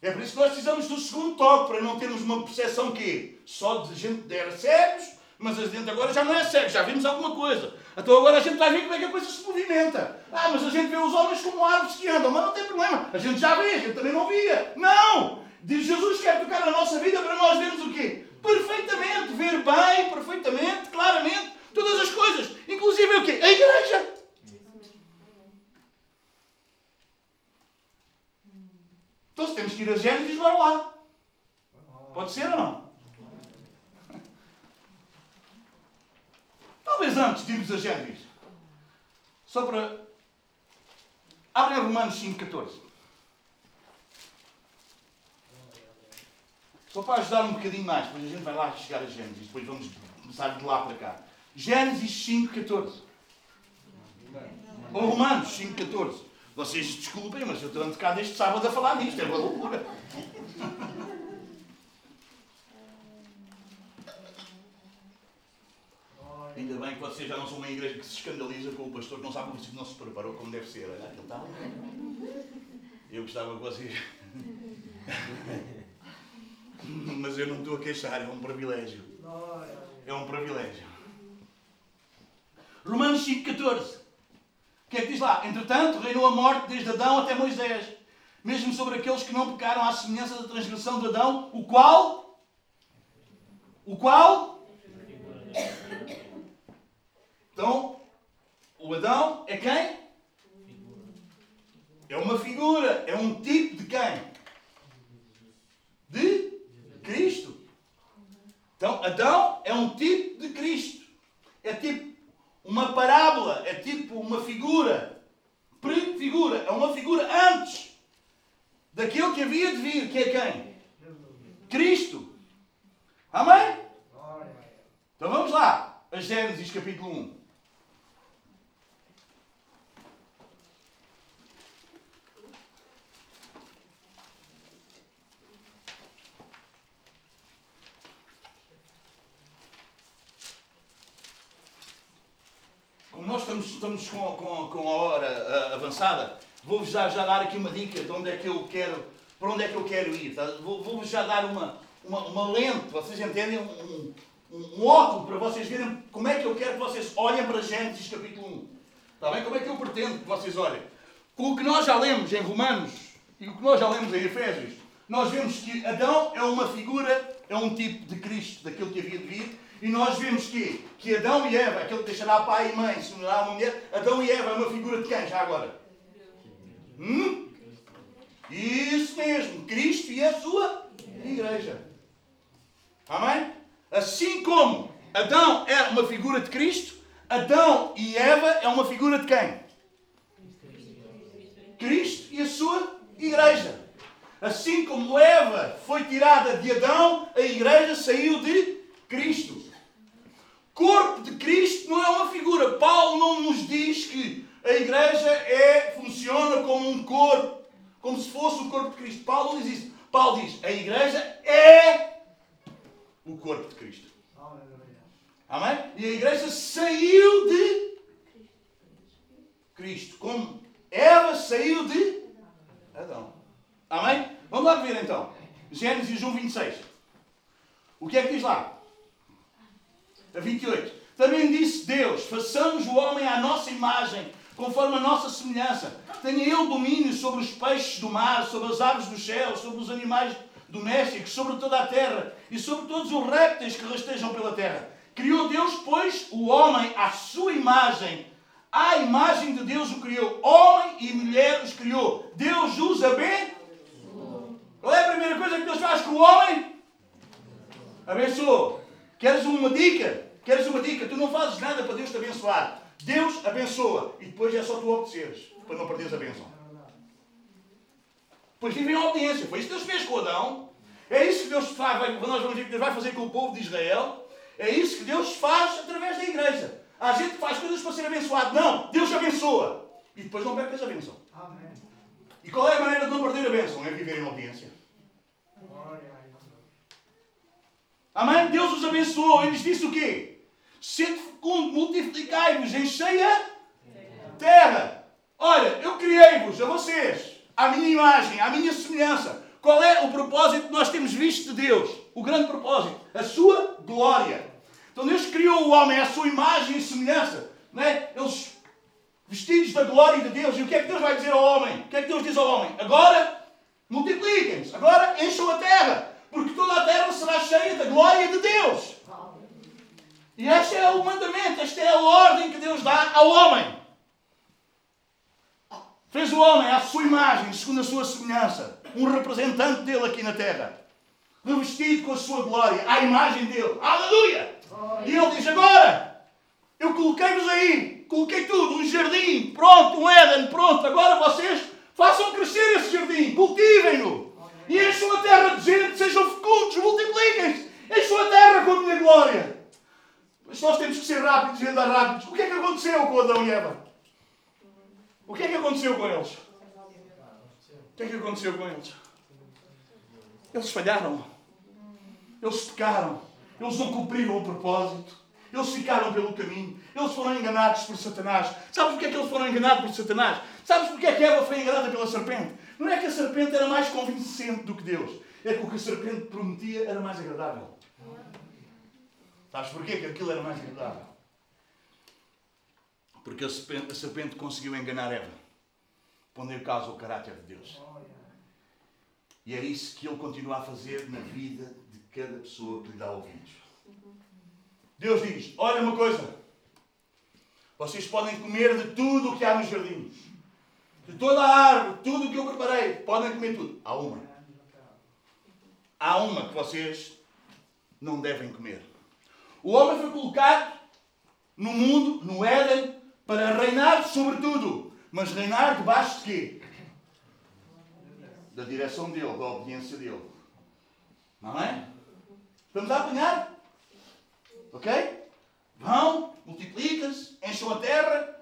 É por isso que nós precisamos do segundo toque, para não termos uma percepção que só de gente era cegos, mas a gente agora já não é cego, já vimos alguma coisa. Então agora a gente vai ver como é que a coisa se movimenta. Ah, mas a gente vê os homens como árvores que andam, mas não tem problema, a gente já vê, a gente também não via. Não! Diz Jesus quer tocar na nossa vida para nós vermos o quê? Perfeitamente, ver bem, perfeitamente, claramente, todas as coisas, inclusive o quê? A igreja! Então se temos que ir a Gênesis, vamos lá. Pode ser ou não? Talvez antes de irmos a Gênesis. Só para. Abrem Romanos 5,14. Só para ajudar um bocadinho mais, depois a gente vai lá chegar a Gênesis, depois vamos começar de lá para cá. Gênesis 5,14. Ou Romanos 5,14. Vocês desculpem, mas eu estou ando cá desde sábado a falar nisto, é uma loucura. Ainda bem que vocês já não são uma igreja que se escandaliza com o pastor que não sabe que não se preparou como deve ser. Olha, ele está. Eu gostava que vocês. Mas eu não estou a queixar, é um privilégio. É um privilégio. Romanos 5,14. O que é que diz lá? Entretanto, reinou a morte desde Adão até Moisés, mesmo sobre aqueles que não pecaram à semelhança da transgressão de Adão, o qual. O qual. Então, o Adão é quem? É uma figura, é um tipo de quem? De Cristo. Então, Adão é um tipo de Cristo. É tipo uma parábola, é tipo uma figura. Prefigura, é uma figura antes daquele que havia de vir, que é quem? Cristo. Amém? Então vamos lá, a Gênesis capítulo 1. Nós estamos, estamos com, com, com a hora uh, avançada, vou-vos já, já dar aqui uma dica de onde é que eu quero, para onde é que eu quero ir. Tá? Vou-vos já dar uma, uma, uma lente, vocês entendem? Um, um, um, óculo para vocês verem como é que eu quero que vocês olhem para Gênesis capítulo 1. Está bem? Como é que eu pretendo que vocês olhem? Com o que nós já lemos em Romanos e o que nós já lemos em Efésios, nós vemos que Adão é uma figura, é um tipo de Cristo, daquilo que havia de vir, e nós vemos que, que Adão e Eva, aquele que deixará pai e mãe, se unirá uma mulher, Adão e Eva é uma figura de quem já agora? Hum? Isso mesmo, Cristo e a sua igreja. Amém? Assim como Adão é uma figura de Cristo, Adão e Eva é uma figura de quem? Cristo e a sua igreja. Assim como Eva foi tirada de Adão, a igreja saiu de Cristo corpo de Cristo não é uma figura. Paulo não nos diz que a igreja é, funciona como um corpo, como se fosse o corpo de Cristo. Paulo não diz isso. Paulo diz: a igreja é o corpo de Cristo. Amém? E a igreja saiu de Cristo, como Eva saiu de Adão. Amém? Vamos lá ver então. Gênesis 1, 26. O que é que diz lá? A 28. Também disse Deus: façamos o homem à nossa imagem, conforme a nossa semelhança. Tenha ele domínio sobre os peixes do mar, sobre as aves do céu, sobre os animais domésticos, sobre toda a terra e sobre todos os répteis que rastejam pela terra. Criou Deus, pois, o homem à sua imagem. À imagem de Deus o criou. Homem e mulher os criou. Deus os abençoou. Qual é a primeira coisa que Deus faz com o homem? Abençoou. Queres uma dica? Queres uma dica? Tu não fazes nada para Deus te abençoar. Deus abençoa. E depois é só tu obedeceres para não perderes a bênção. Pois vivem em obediência. Foi isso que Deus fez com Adão. É isso que Deus faz, nós vamos Deus vai fazer com o povo de Israel. É isso que Deus faz através da igreja. A gente faz coisas para ser abençoado. Não, Deus abençoa. E depois não percas a bênção. Amém. E qual é a maneira de não perder a bênção? É viver em obediência. Amém? Deus os abençoou. Eles disse o quê? Sede fecundo, multiplicai-vos, enchei a terra. Olha, eu criei-vos, a vocês, à minha imagem, à minha semelhança. Qual é o propósito que nós temos visto de Deus? O grande propósito, a sua glória. Então Deus criou o homem à sua imagem e semelhança. Não é? Eles vestidos da glória de Deus. E o que é que Deus vai dizer ao homem? O que é que Deus diz ao homem? Agora multipliquem-se, agora encham a terra, porque toda a terra será cheia da glória de Deus. E este é o mandamento, esta é a ordem que Deus dá ao homem. Fez o homem à sua imagem, segundo a sua semelhança, um representante dele aqui na terra, revestido com a sua glória, à imagem dele. Aleluia! E ele diz: Agora, eu coloquei-vos aí, coloquei tudo, um jardim, pronto, um Éden, pronto, agora vocês façam crescer esse jardim, cultivem-no. E encham a terra de gente, sejam fecundos, multipliquem-se, encham a terra com a minha glória. Mas nós temos que ser rápidos e andar rápidos. O que é que aconteceu com Adão e Eva? O que é que aconteceu com eles? O que é que aconteceu com eles? Eles falharam. Eles pecaram. Eles não cumpriram o propósito. Eles ficaram pelo caminho. Eles foram enganados por Satanás. Sabes porquê é que eles foram enganados por Satanás? Sabes porquê é que Eva foi enganada pela serpente? Não é que a serpente era mais convincente do que Deus. É que o que a serpente prometia era mais agradável. Sabes porquê que aquilo era mais agradável? Porque a serpente, a serpente conseguiu enganar Eva. Pondo em causa o caráter de Deus. E é isso que ele continua a fazer na vida de cada pessoa que lhe dá ouvidos. Deus diz: Olha uma coisa. Vocês podem comer de tudo o que há no jardim. De toda a árvore, tudo o que eu preparei. Podem comer tudo. Há uma. Há uma que vocês não devem comer. O homem foi colocado no mundo, no Éden, para reinar sobre tudo. Mas reinar debaixo de quê? Da direção dele, da obediência dele. Não é? Estamos a apanhar? Ok? Vão, multiplicam-se, encham a terra,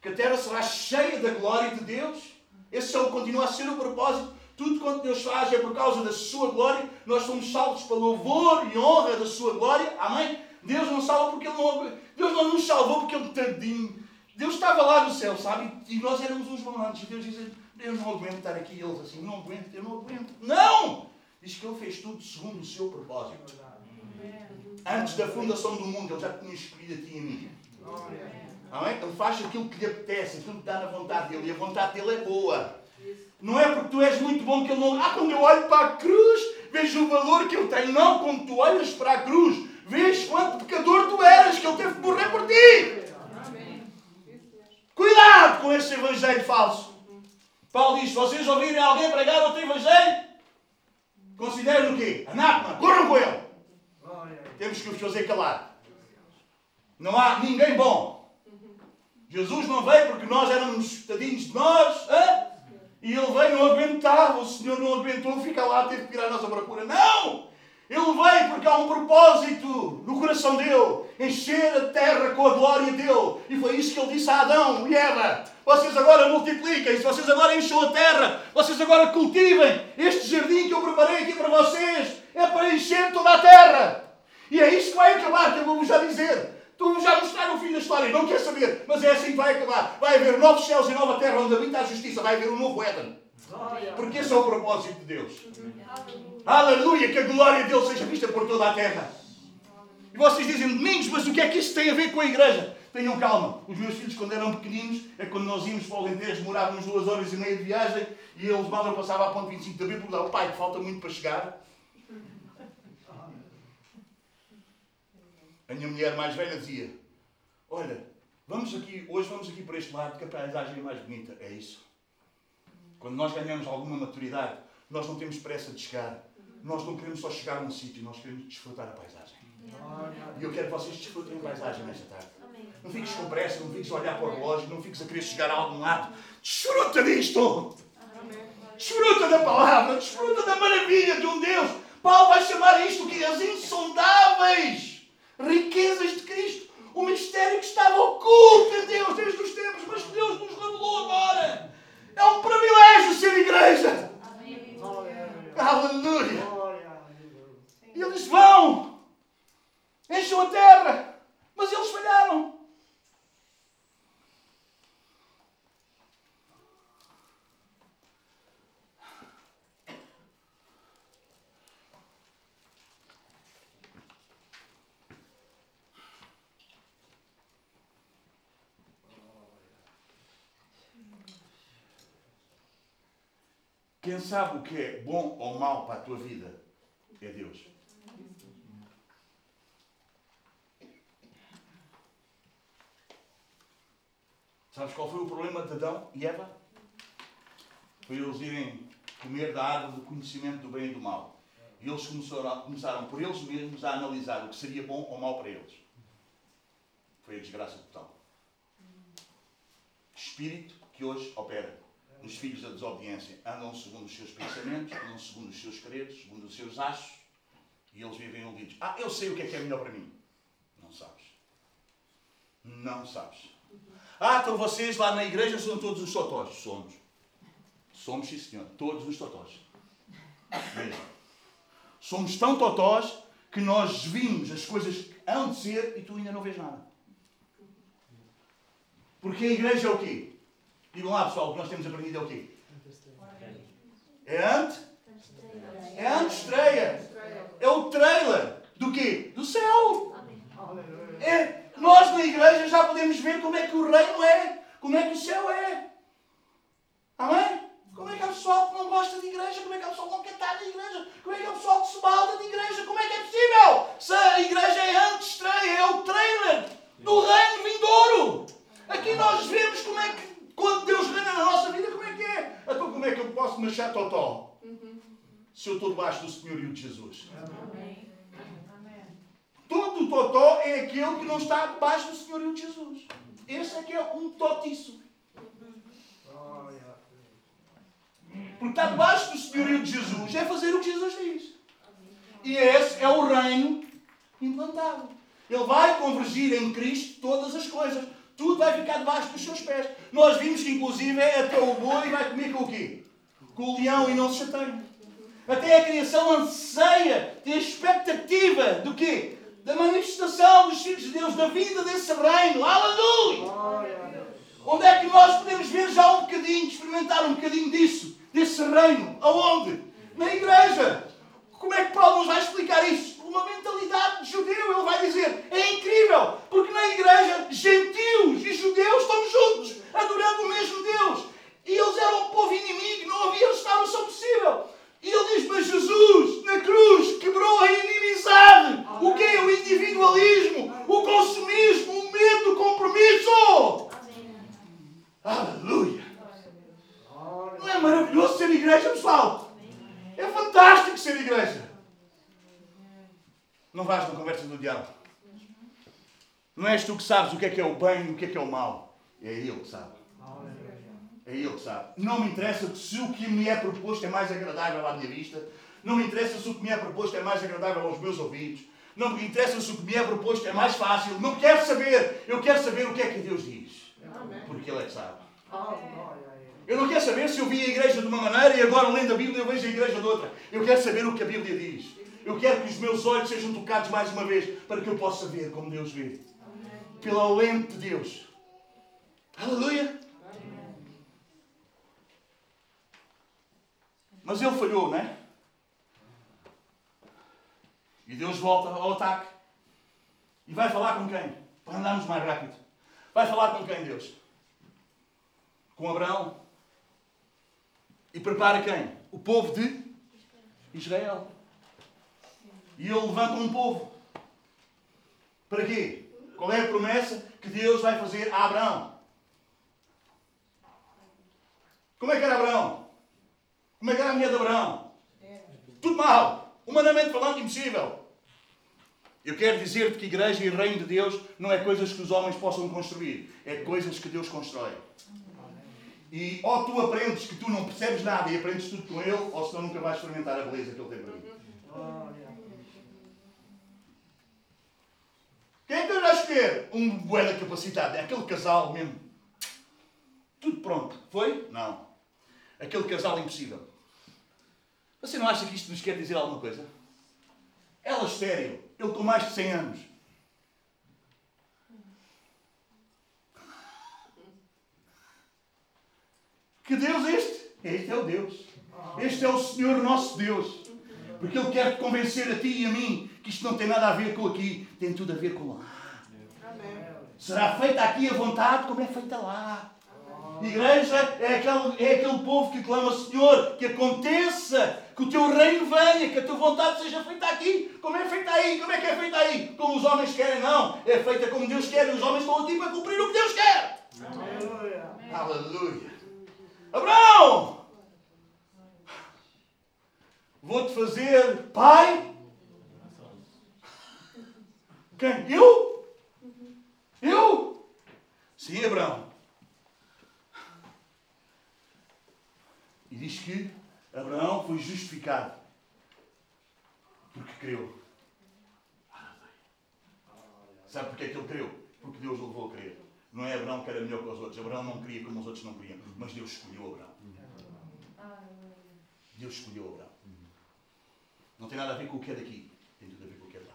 que a terra será cheia da glória de Deus. Esse é o, continua a ser o propósito. Tudo quanto Deus faz é por causa da sua glória. Nós somos salvos para louvor e honra da sua glória. Amém? Deus não salva porque Ele não. Deus não nos salvou porque Ele tadinho. Deus estava lá no céu, sabe? E nós éramos uns malandros. Deus diz: Deus não aguento estar aqui. E eles assim: Não aguento, eu não aguento. Não! Diz que Ele fez tudo segundo o seu propósito. Antes da fundação do mundo, Ele já tinha escolhido a ti e a mim. Amém? Ele faz aquilo que lhe apetece, aquilo que dá na vontade dele. E a vontade dele é boa. Não é porque tu és muito bom que ele não. Ah, quando eu olho para a cruz, vejo o valor que ele tem. Não, quando tu olhas para a cruz, vês quanto pecador tu eras, que ele teve que morrer por ti. Cuidado com esse evangelho falso. Paulo diz: vocês ouvirem alguém pregar outro evangelho, considerem o quê? Anátema, corram com ele. Temos que os fazer calar. Não há ninguém bom. Jesus não veio porque nós éramos tadinhos de nós. Hein? E ele veio, não aguentava. O Senhor não aguentou, fica lá, teve que ir à nossa procura. Não! Ele veio porque há um propósito no coração dele encher a terra com a glória dele. E foi isso que ele disse a Adão e Eva. Vocês agora multipliquem-se, vocês agora encham a terra, vocês agora cultivem este jardim que eu preparei aqui para vocês. É para encher toda a terra. E é isso que vai acabar, que eu vou-vos já dizer. Tu já mostrar o fim da história, não quer saber, mas é assim que vai acabar. Vai haver novos céus e nova terra onde habita a justiça, vai haver um novo Éden. Porque esse é o propósito de Deus. Aleluia, que a glória de Deus seja vista por toda a terra. E vocês dizem, Domingos, mas o que é que isso tem a ver com a igreja? Tenham calma. Os meus filhos, quando eram pequeninos, é quando nós íamos para o Alentejo, demorávamos duas horas e meia de viagem, e eles mal eu passava a ponto 25 de abril, porque pai, falta muito para chegar. A minha mulher mais velha dizia, olha, vamos aqui, hoje vamos aqui para este lado, que a paisagem é mais bonita. É isso. Quando nós ganhamos alguma maturidade, nós não temos pressa de chegar. Nós não queremos só chegar a um sítio, nós queremos desfrutar a paisagem. E eu quero que vocês desfrutem a paisagem nesta tarde. Não fiques com pressa, não fiques a olhar para o relógio, não fiques a querer chegar a algum lado. Desfruta disto! Desfruta da palavra, desfruta da maravilha de um Deus. Paulo vai chamar isto que as insondáveis riquezas de Cristo. O mistério que estava oculto em Deus desde os tempos, mas que Deus nos revelou agora. É um privilégio ser igreja. Aleluia. E eles vão, encham a terra, mas eles falharam. Quem sabe o que é bom ou mau para a tua vida é Deus. Sabes qual foi o problema de Adão e Eva? Foi eles irem comer da árvore do conhecimento do bem e do mal. E eles começaram, começaram por eles mesmos a analisar o que seria bom ou mau para eles. Foi a desgraça total. Espírito que hoje opera nos filhos da desobediência. Andam segundo os seus pensamentos, andam segundo os seus quereres, segundo os seus achos. E eles vivem iludidos. Ah, eu sei o que é que é melhor para mim. Não sabes. Não sabes. Ah, então vocês lá na igreja são todos os totós. Somos. Somos, sim senhor. Todos os totós. Mesmo. Somos tão totós que nós vimos as coisas que hão de ser e tu ainda não vês nada. Porque a igreja é o quê? Digam lá, pessoal, o que nós temos aprendido é o quê? É ante? É antestreia. É o trailer do quê? Do céu. É, nós na igreja já podemos ver como é que o reino é, como é que o céu é. Amém? Como é que há pessoal que não gosta de igreja? Como é que há pessoal que não quer estar na igreja? Como é que há pessoal que se balda de igreja? Como é que é possível? Se a igreja é antestreia, é o trailer do reino vindouro. Aqui nós vemos como é que, quando Deus reina na nossa vida, como é que é. Então como é que eu posso me achar totó? Se eu estou debaixo do senhorio de Jesus. Amém. Todo totó é aquele que não está debaixo do senhorio de Jesus. Esse é que é um totiço. Porque está debaixo do senhorio de Jesus é fazer o que Jesus diz. E esse é o reino implantado. Ele vai convergir em Cristo todas as coisas. Tudo vai ficar debaixo dos seus pés. Nós vimos que, inclusive, até o boi vai comer com o quê? Com o leão e não se chateia. Até a criação anseia, tem expectativa do quê? Da manifestação dos filhos de Deus, da vida desse reino. Aleluia! Onde é que nós podemos ver já um bocadinho, experimentar um bocadinho disso? Desse reino? Aonde? Na igreja. Como é que Paulo nos vai explicar isso? Uma mentalidade de judeu. Ele vai dizer, é incrível, porque na igreja gentios e judeus estão juntos, adorando o mesmo Deus. E eles eram um povo inimigo, não havia restauração possível. E ele diz, mas Jesus, na cruz, quebrou a inimizade. O quê? O individualismo, o consumismo, o medo, o compromisso. Aleluia! Não é maravilhoso ser igreja, pessoal? É fantástico ser igreja. Não vais na conversa do diabo. Não és tu que sabes o que é que é o bem e o que é que é o mal. É ele que sabe. É ele que sabe. Não me interessa se o que me é proposto é mais agradável à minha vista. Não me interessa se o que me é proposto é mais agradável aos meus ouvidos. Não me interessa se o que me é proposto é mais fácil. Não quero saber. Eu quero saber o que é que Deus diz. Porque Ele é que sabe. Eu não quero saber se eu vi a igreja de uma maneira e agora, lendo a Bíblia, eu vejo a igreja de outra. Eu quero saber o que a Bíblia diz. Eu quero que os meus olhos sejam tocados mais uma vez para que eu possa ver como Deus vê. Pela lente de Deus. Aleluia! Mas ele falhou, não é? E Deus volta ao ataque. E vai falar com quem? Para andarmos mais rápido. Vai falar com quem, Deus? Com Abraão. E prepara quem? O povo de Israel. E ele levanta um povo. Para quê? Qual é a promessa que Deus vai fazer a Abraão? Como é que era Abraão? Como é que era a mulher de Abraão? Tudo mal. Humanamente falando, impossível. Eu quero dizer-te que igreja e reino de Deus não é coisas que os homens possam construir. É coisas que Deus constrói. E ou tu aprendes que tu não percebes nada e aprendes tudo com Ele, ou senão nunca vais experimentar a beleza que Ele tem para ti. Quem é que tu vais escolher? Um boeda capacitado. É aquele casal mesmo. Tudo pronto. Foi? Não. Aquele casal impossível. Você não acha que isto nos quer dizer alguma coisa? Ela estéreo. Ele com mais de 100 anos. Que Deus é este? Este é o Deus. Este é o Senhor nosso Deus. Porque Ele quer te convencer a ti e a mim que isto não tem nada a ver com aqui, tem tudo a ver com lá. Será feita aqui a vontade como é feita lá. Igreja é aquele, é aquele povo que clama, Senhor, que aconteça, que o teu reino venha, que a tua vontade seja feita aqui. Como é feita aí? Como é que é feita aí? Como os homens querem? Não. É feita como Deus quer e os homens estão aqui para cumprir o que Deus quer. Aleluia. Aleluia. Abraão! Vou-te fazer pai. Quem? Eu? Eu? Sim, Abraão. E diz que Abraão foi justificado porque creu. Sabe porque é que ele creu? Porque Deus o levou a crer. Não é Abraão que era melhor que os outros. Abraão não queria como os outros não queriam. Mas Deus escolheu Abraão. Deus escolheu Abraão. Não tem nada a ver com o que é daqui. Tem tudo a ver com o que é de lá.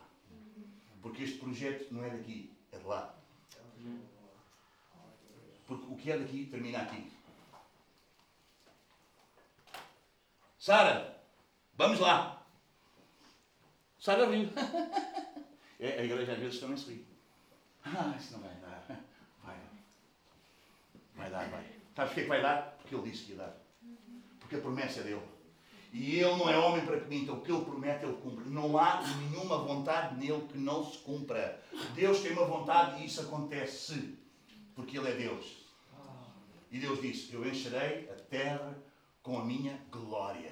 Porque este projeto não é daqui, é de lá. Porque o que é daqui termina aqui. Sara, vamos lá. Sara riu. É, a igreja às vezes também se ri. Ah, isso não vai dar. Vai. Vai dar, vai. Sabes o que é que vai dar? Porque ele disse que ia dar. Porque a promessa é dele. E ele não é homem para que minta. O que ele promete, ele cumpre. Não há nenhuma vontade nele que não se cumpra. Deus tem uma vontade e isso acontece. Porque ele é Deus. E Deus disse: Eu encherei a terra com a minha glória.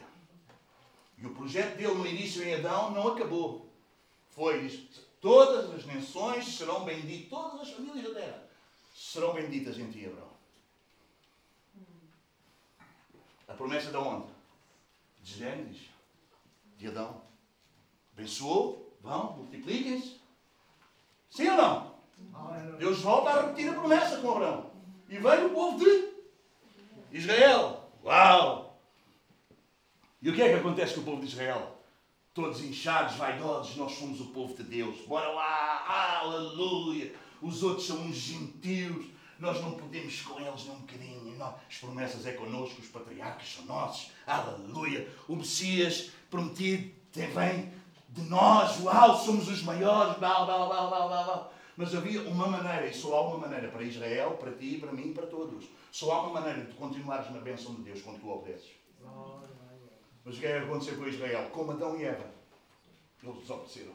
E o projeto dele no início em Adão não acabou. Foi, todas as nações serão benditas, todas as famílias da terra serão benditas em ti, Abraão. A promessa de onde? De Gênesis, de Adão. Abençoou, vão, multipliquem-se. Sim ou não? Deus volta a repetir a promessa com Abraão. E veio o povo de Israel. Uau! E o que é que acontece com o povo de Israel? Todos inchados, vaidosos, nós somos o povo de Deus. Bora lá, aleluia! Os outros são uns gentios, nós não podemos com eles nem um bocadinho. As promessas é connosco, os patriarcas são nossos, aleluia! O Messias prometido vem de nós, uau, somos os maiores, blá, blá, blá, blá, blá. Mas havia uma maneira, e só há uma maneira para Israel, para ti, para mim, para todos. Só há uma maneira de continuares na bênção de Deus quando tu obedeces. Mas o que é que aconteceu com Israel? Como Adão e Eva. Eles desobedeceram.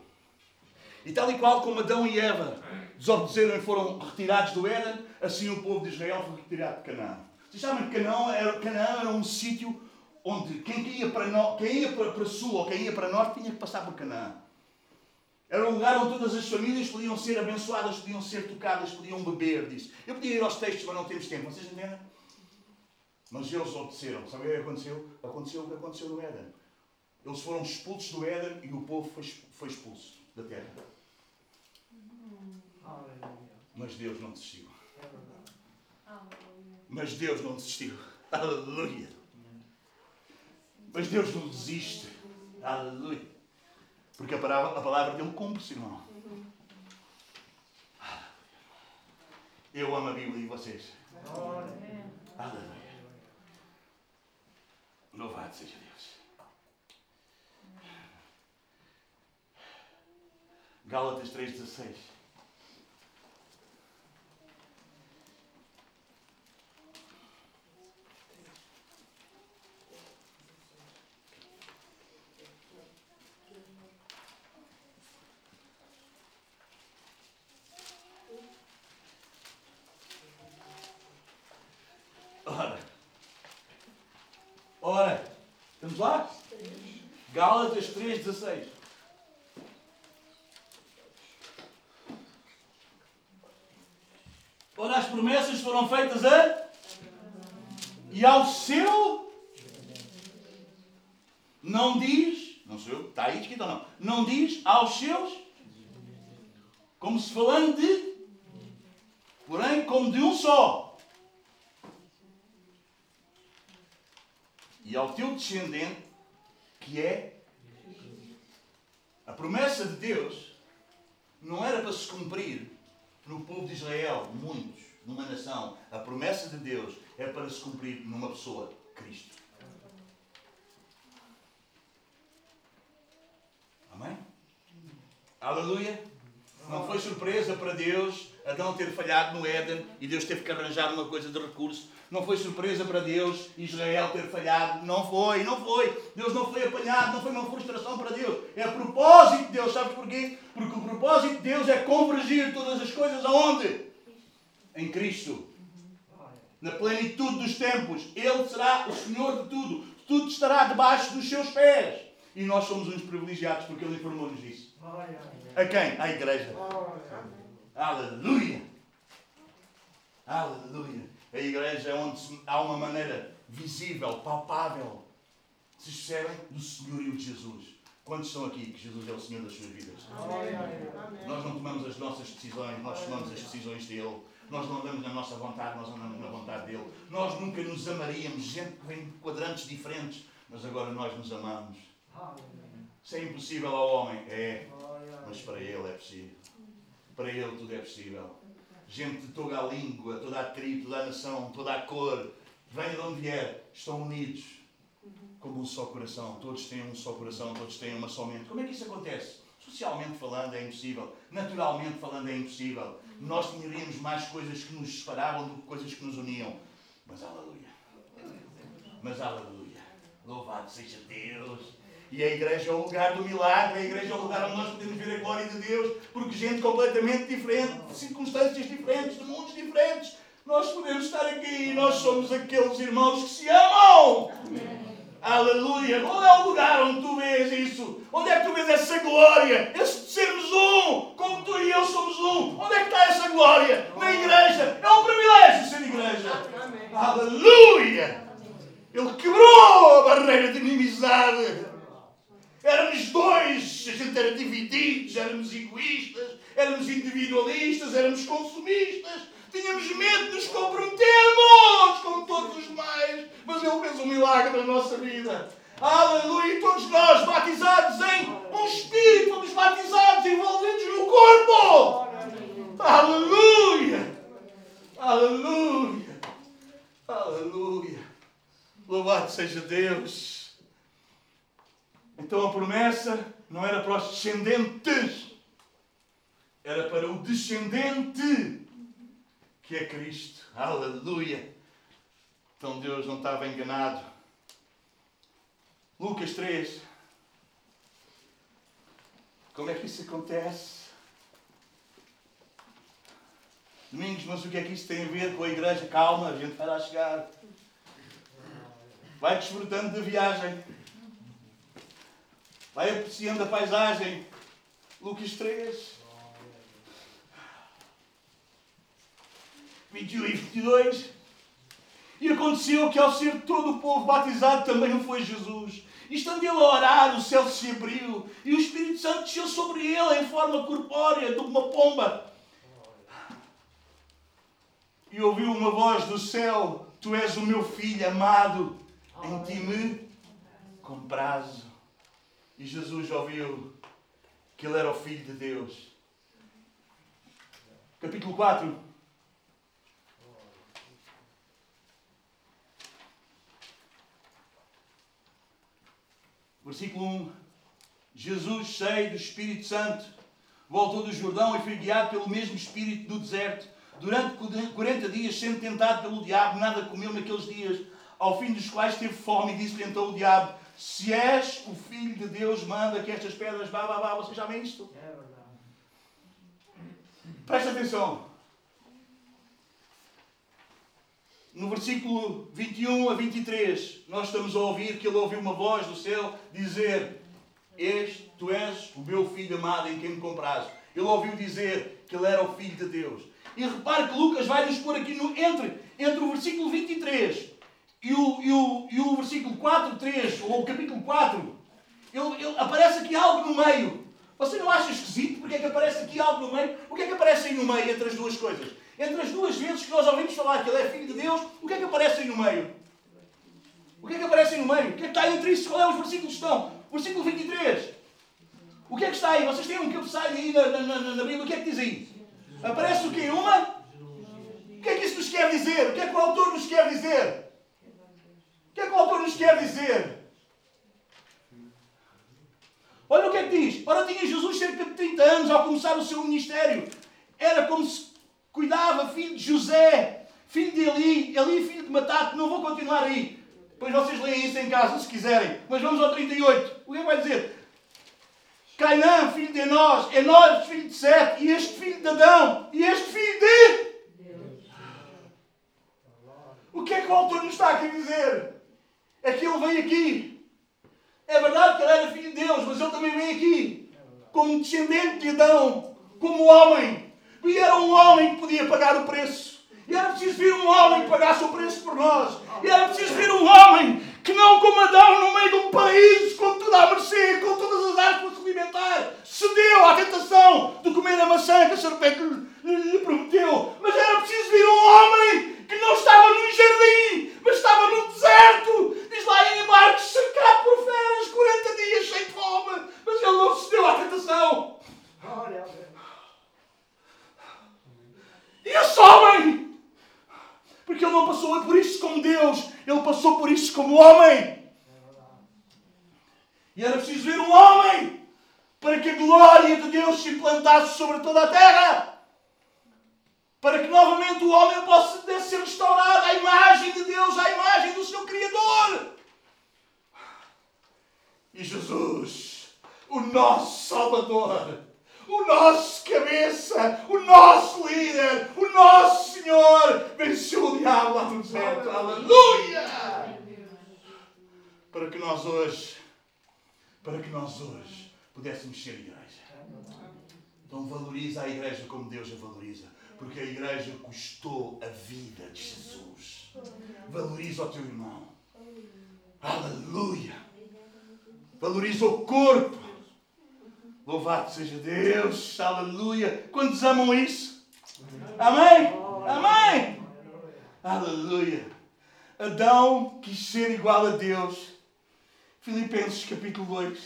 E tal e qual como Adão e Eva desobedeceram e foram retirados do Éden, assim o povo de Israel foi retirado de Canaã. Vocês sabem que Canaã era, Canaã era um sítio onde quem ia, para, no, quem ia para, para sul ou quem ia para norte tinha que passar por Canaã. Era um lugar onde todas as famílias podiam ser abençoadas, podiam ser tocadas, podiam beber disso. Eu podia ir aos textos, mas não temos tempo. Vocês entendem? Mas eles obedeceram. Sabe o que aconteceu? Aconteceu o que aconteceu no Éden. Eles foram expulsos do Éden e o povo foi, foi expulso da terra. Mas Deus não desistiu. Mas Deus não desistiu. Aleluia. Mas Deus não desiste. Aleluia. Porque a palavra, a palavra dele cumpre-se, irmão. Eu amo a Bíblia e vocês. Aleluia. Louvado seja Deus. Gálatas 3,16. Ora, ora, estamos lá? Gálatas 3,16. Ora, as promessas foram feitas a. E ao seu. Não diz. Não sou eu, está aí escrito ou não? Não diz aos seus. Como se falando de. Porém, como de um só. E ao teu descendente, que é. A promessa de Deus não era para se cumprir no povo de Israel, muitos, numa nação. A promessa de Deus é para se cumprir numa pessoa, Cristo. Amém? Aleluia? Não foi surpresa para Deus Adão ter falhado no Éden e Deus teve que arranjar uma coisa de recurso. Não foi surpresa para Deus Israel ter falhado. Não foi, não foi. Deus não foi apanhado, não foi uma frustração para Deus. É propósito de Deus. Sabes porquê? Porque o propósito de Deus é convergir todas as coisas aonde? Em Cristo. Na plenitude dos tempos. Ele será o Senhor de tudo. Tudo estará debaixo dos seus pés. E nós somos uns privilegiados porque Ele informou-nos disso. A quem? À igreja. Aleluia! Aleluia! A igreja é onde há uma maneira visível, palpável, se percebem, do senhorio de Jesus. Quantos estão aqui que Jesus é o Senhor das suas vidas? Amém. Nós não tomamos as nossas decisões, nós tomamos as decisões dele. Nós não andamos na nossa vontade, nós andamos na vontade dele. Nós nunca nos amaríamos, gente que vem de quadrantes diferentes, mas agora nós nos amamos. Isso é impossível ao homem? É, mas para ele é possível. Para ele tudo é possível. Gente de toda a língua, toda a tribo, toda a nação, toda a cor, venha de onde vier, estão unidos como um só coração. Todos têm um só coração, todos têm uma só mente. Como é que isso acontece? Socialmente falando é impossível. Naturalmente falando é impossível. Nós teríamos mais coisas que nos separavam do que coisas que nos uniam. Mas aleluia. Mas aleluia. Louvado seja Deus. E a igreja é o lugar do milagre, a igreja é o lugar onde nós podemos ver a glória de Deus, porque gente completamente diferente, de circunstâncias diferentes, de mundos diferentes, nós podemos estar aqui e nós somos aqueles irmãos que se amam. Aleluia! Onde é o lugar onde tu vês isso? Onde é que tu vês essa glória? Esse sermos um, como tu e eu somos um. Onde é que está essa glória? Na igreja. É um privilégio ser igreja. Amém. Aleluia! Ele quebrou a barreira de inimizade. Éramos dois, a gente era divididos, éramos egoístas, éramos individualistas, éramos consumistas, tínhamos medo de nos comprometermos com todos os demais, mas Ele fez um milagre na nossa vida. Aleluia! Todos nós batizados em um Espírito, fomos batizados, envolvidos no corpo. Aleluia! Aleluia! Aleluia! Louvado seja Deus! Então a promessa não era para os descendentes, era para o descendente, que é Cristo. Aleluia! Então Deus não estava enganado. Lucas 3. Como é que isso acontece? Domingos, mas o que é que isso tem a ver com a igreja? Calma, a gente vai lá chegar. Vai desfrutando da viagem. Vai apreciando a paisagem. Lucas 3. 21 e 22. E aconteceu que ao ser todo o povo batizado também não foi Jesus. E estando ele a orar, o céu se abriu e o Espírito Santo desceu sobre ele em forma corpórea de uma pomba. E ouviu uma voz do céu: Tu és o meu filho amado, em ti me comprazo. E Jesus ouviu que ele era o Filho de Deus. Capítulo 4. Versículo 1. Jesus, cheio do Espírito Santo, voltou do Jordão e foi guiado pelo mesmo Espírito no deserto. Durante 40 dias, sendo tentado pelo diabo, nada comeu naqueles dias, ao fim dos quais teve fome e disse-lhe então o diabo: se és o Filho de Deus, manda que estas pedras vá, vá, vá. Vocês já veem isto? É verdade. Presta atenção. No versículo 21 a 23, nós estamos a ouvir que ele ouviu uma voz do céu dizer: Este, tu és o meu filho amado em quem me compraste. Ele ouviu dizer que ele era o filho de Deus. E repare que Lucas vai nos pôr aqui no, entre, entre o versículo 23 e o, e o, e o versículo 4, 3, ou o capítulo 4, ele, ele, aparece aqui algo no meio. Você não acha esquisito porque é que aparece aqui algo no meio? O que é que aparece aí no meio entre as duas coisas? Entre as duas vezes que nós ouvimos falar que ele é filho de Deus, o que é que aparece aí no meio? O que é que aparece aí no meio? O que é que está entre isso? Qual é os versículos que estão? Versículo 23. O que é que está aí? Vocês têm um cabeçalho aí na, na, na, na Bíblia, o que é que diz aí? Aparece o quê? Uma? O que é que isso nos quer dizer? O que é que o autor nos quer dizer? que é que o autor nos quer dizer? Olha o que é que diz. Ora, tinha Jesus cerca de 30 anos ao começar o seu ministério. Era como se cuidava, filho de José, filho de Eli, Eli, filho de Matate. Não vou continuar aí. Depois vocês leem isso em casa se quiserem. Mas vamos ao 38. O que é que vai dizer? Cainã, filho de Enós, Enós, filho de Sete, e este filho de Adão, e este filho de. O que é que o autor nos está a dizer? É que ele veio aqui. É verdade que ele era filho de Deus, mas ele também veio aqui como descendente de Adão, como homem. E era um homem que podia pagar o preço. E era preciso vir um homem que pagasse o preço por nós. E era preciso vir um homem que não como Adão no meio de um paraíso, com tudo a mercê, com todas as árvores para se alimentar, cedeu à tentação de comer a maçã que a serpente lhe, prometeu. Mas era preciso vir um homem que não estava num jardim, mas estava no deserto. Diz lá em barcos, cercado por feras, 40 dias sem fome. Mas ele não cedeu à tentação. E esse homem porque ele não passou por isso como Deus, ele passou por isso como homem. E era preciso ver um homem para que a glória de Deus se implantasse sobre toda a terra. Para que novamente o homem possa ser restaurado à imagem de Deus, à imagem do seu Criador. E Jesus, o nosso Salvador, o nosso cabeça, o nosso líder, o nosso Senhor venceu o diabo lá no deserto. Aleluia! Para que nós hoje, para que nós hoje pudéssemos ser igreja. Então valoriza a igreja como Deus a valoriza. Porque a igreja custou a vida de Jesus. Valoriza o teu irmão. Aleluia! Valoriza o corpo Louvado seja Deus, aleluia. Quantos amam isso? Amém? Amém? Aleluia. Adão quis ser igual a Deus. Filipenses capítulo 2.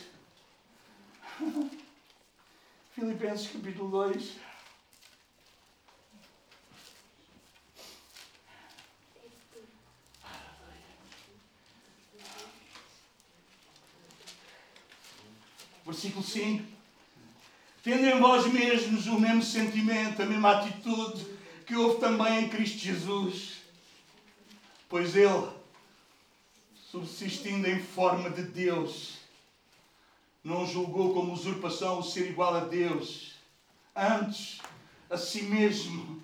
Filipenses capítulo 2. Versículo 5. Tendo em vós mesmos o mesmo sentimento, a mesma atitude que houve também em Cristo Jesus. Pois Ele, subsistindo em forma de Deus, não julgou como usurpação o ser igual a Deus. Antes, a si mesmo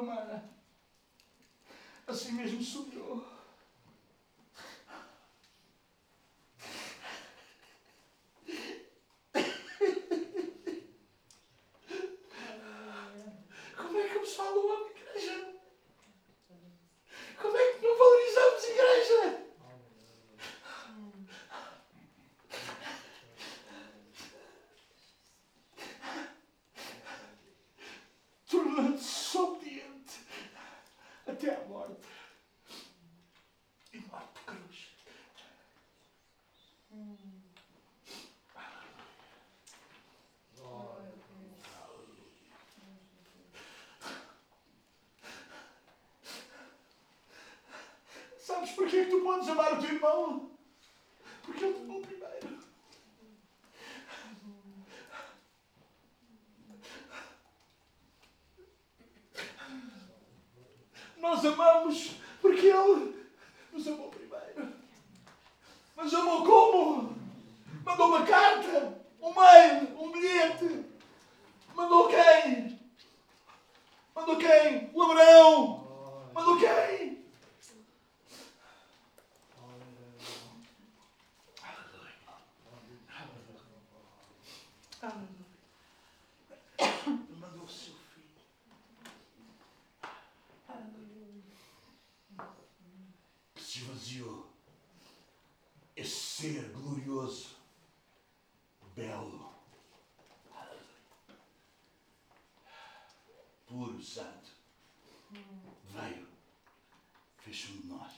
Nummer. Porquê que tu podes amar o teu irmão? Porque ele te amou primeiro. Nós amamos porque ele nos amou primeiro. Mas amou como? Mandou uma carta, um mail, um bilhete. Mandou quem? Mandou quem? O Abraão. Mandou quem? Mandou o seu filho. Que se esvaziou. Esse ser glorioso, belo, puro, santo, veio, fez um de nós.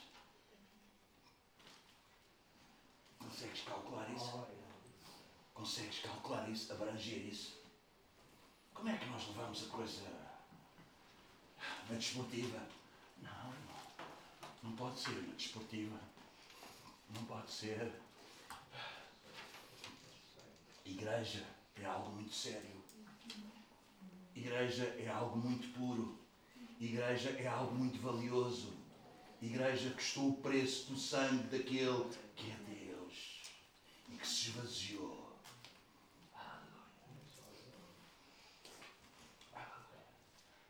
Consegues calcular isso? Consegues calcular isso, abranger isso? Como é que nós levamos a coisa na desportiva? Não, não. Não pode ser na desportiva. Não pode ser. Igreja é algo muito sério. Igreja é algo muito puro. Igreja é algo muito valioso. Igreja custou o preço do sangue daquele que é Deus e que se esvaziou.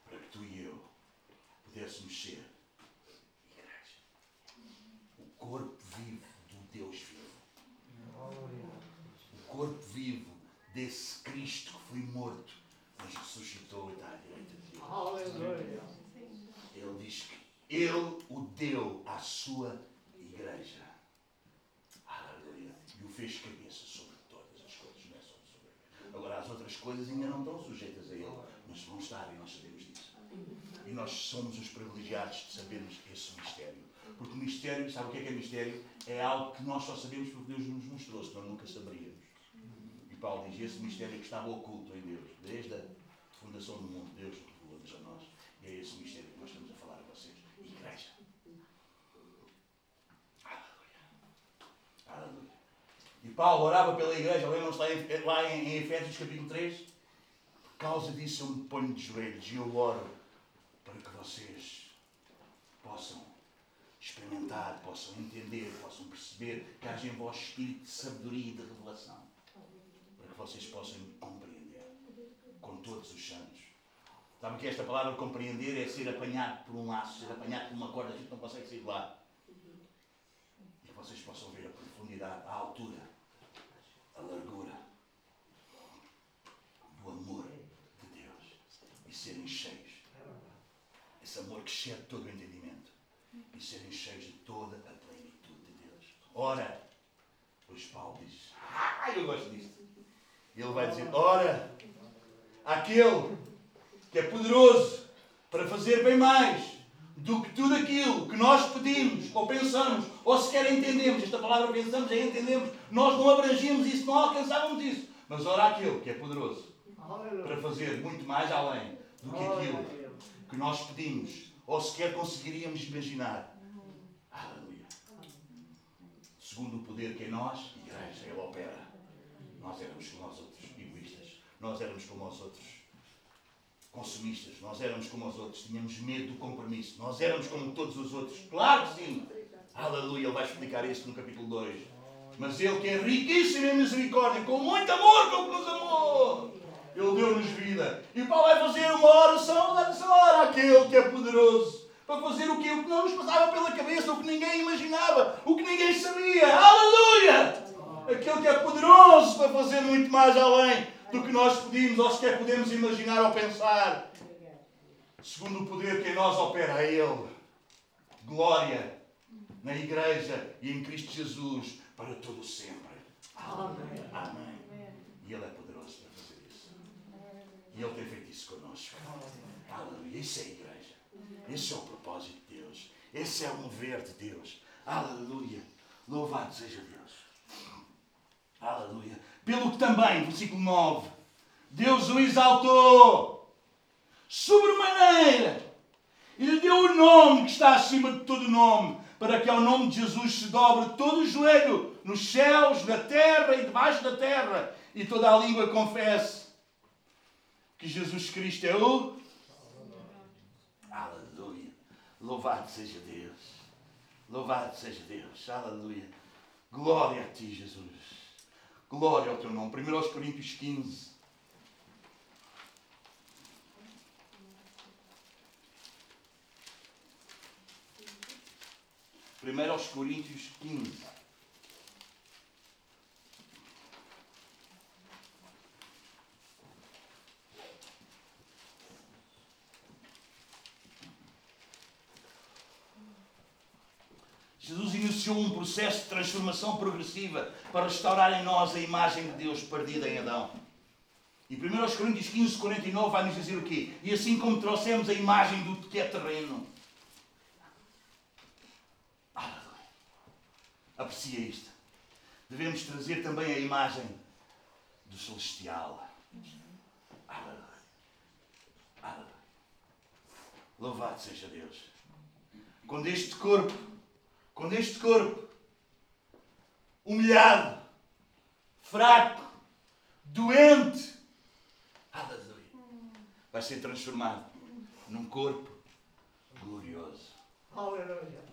Para que tu e eu pudéssemos ser igreja. O corpo vivo do Deus vivo. O corpo vivo desse Cristo que foi morto, mas ressuscitou e está à direita de Deus. Ele diz que Ele o deu à sua igreja. Aleluia. E o fez cabeça sobre todas as coisas, não é só sobre ele. Agora, as outras coisas ainda não estão sujeitas a Ele, mas vão estar e nós sabemos disso. E nós somos os privilegiados de sabermos esse mistério. Porque o mistério, sabe o que é que é mistério? É algo que nós só sabemos porque Deus nos mostrou, senão nunca saberíamos. E Paulo diz: esse mistério que estava oculto em Deus, desde a fundação do mundo, Deus revelou-nos a nós. E é esse mistério que nós estamos a falar a vocês. Igreja. Aleluia. Aleluia. E Paulo orava pela igreja, lembram-se lá, em, lá em, em Efésios capítulo 3? Por causa disso eu me ponho de joelhos e eu oro para que vocês possam experimentar, possam entender, possam perceber que haja em vós espírito de sabedoria e de revelação. Para que vocês possam compreender com todos os santos. Sabe que esta palavra compreender é ser apanhado por um laço, ser apanhado por uma corda, a gente não consegue sair de lá. E que vocês possam ver a profundidade, a altura, a largura do amor de Deus e serem cheios. Esse amor que excede todo o entendimento e serem cheios de toda a plenitude de Deus. Ora, pois Paulo diz, ah, eu gosto disto. Ele vai dizer, ora, aquele que é poderoso para fazer bem mais do que tudo aquilo que nós pedimos, ou pensamos, ou sequer entendemos. Esta palavra pensamos e entendemos. Nós não abrangíamos isso, não alcançávamos isso. Mas ora aquele que é poderoso para fazer muito mais além do que aquilo que nós pedimos, ou sequer conseguiríamos imaginar. Aleluia. Segundo o poder que em nós, igreja, ele opera. Nós éramos como os outros, egoístas. Nós éramos como os outros, consumistas. Nós éramos como os outros, tínhamos medo do compromisso. Nós éramos como todos os outros. Claro que sim. Aleluia, ele vai explicar isso no capítulo 2. Mas ele que é riquíssimo em misericórdia, com muito amor com que nos amou. Ele deu-nos vida. E Paulo vai fazer uma oração, essa hora, aquele que é poderoso, para fazer o que, o que não nos passava pela cabeça, o que ninguém imaginava, o que ninguém sabia. Aleluia! Aquele que é poderoso para fazer muito mais além do que nós pedimos ou sequer podemos imaginar ou pensar. Segundo o poder que em nós opera a Ele. Glória na Igreja e em Cristo Jesus para todo sempre. Amém. Amém. E Ele é poderoso para fazer isso. Ele tem feito isso connosco. Aleluia. Isso é a Igreja. Esse é o propósito de Deus. Esse é o mover de Deus. Aleluia. Louvado seja Deus. Aleluia. Pelo que também, versículo 9, Deus o exaltou sobremaneira e lhe deu o nome que está acima de todo nome, para que ao nome de Jesus se dobre todo o joelho, nos céus, na terra e debaixo da terra, e toda a língua confesse que Jesus Cristo é o. Aleluia. Louvado seja Deus. Louvado seja Deus. Aleluia. Glória a ti, Jesus. Glória ao teu nome. 1 Coríntios 15. Primeiro aos Coríntios 15. Processo de transformação progressiva para restaurar em nós a imagem de Deus perdida em Adão. E 1 Coríntios 15, 49 vai nos dizer o quê? E assim como trouxemos a imagem do que é terreno. Aprecia isto. Devemos trazer também a imagem do celestial. Louvado seja Deus. Quando este corpo, quando este corpo, humilhado, fraco, doente, vai ser transformado num corpo glorioso.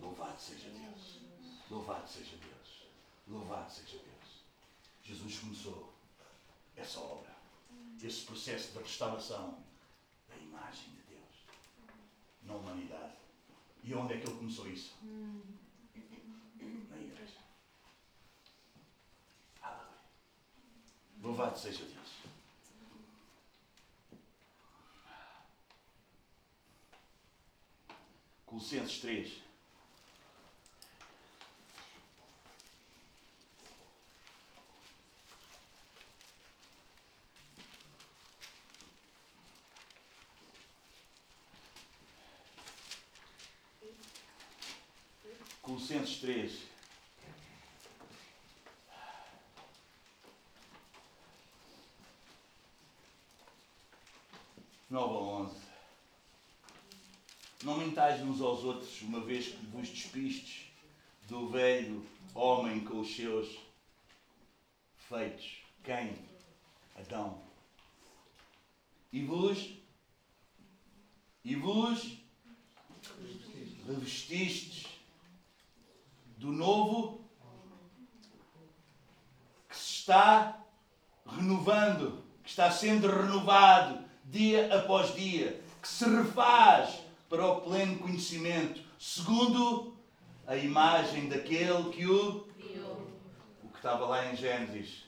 Louvado seja Deus. Louvado seja Deus. Louvado seja Deus. Jesus começou essa obra, esse processo de restauração da imagem de Deus na humanidade. E onde é que ele começou isso? Na igreja. Aleluia. Louvado seja Deus. Colossenses 3. Colossenses 3. Nove a onze. Não mentais uns aos outros, uma vez que vos despistes do velho homem com os seus feitos. Quem? Adão. E vos? E vos? Revestistes do novo que se está renovando, que está sendo renovado dia após dia, que se refaz para o pleno conhecimento, segundo a imagem daquele que o. O que estava lá em Gênesis.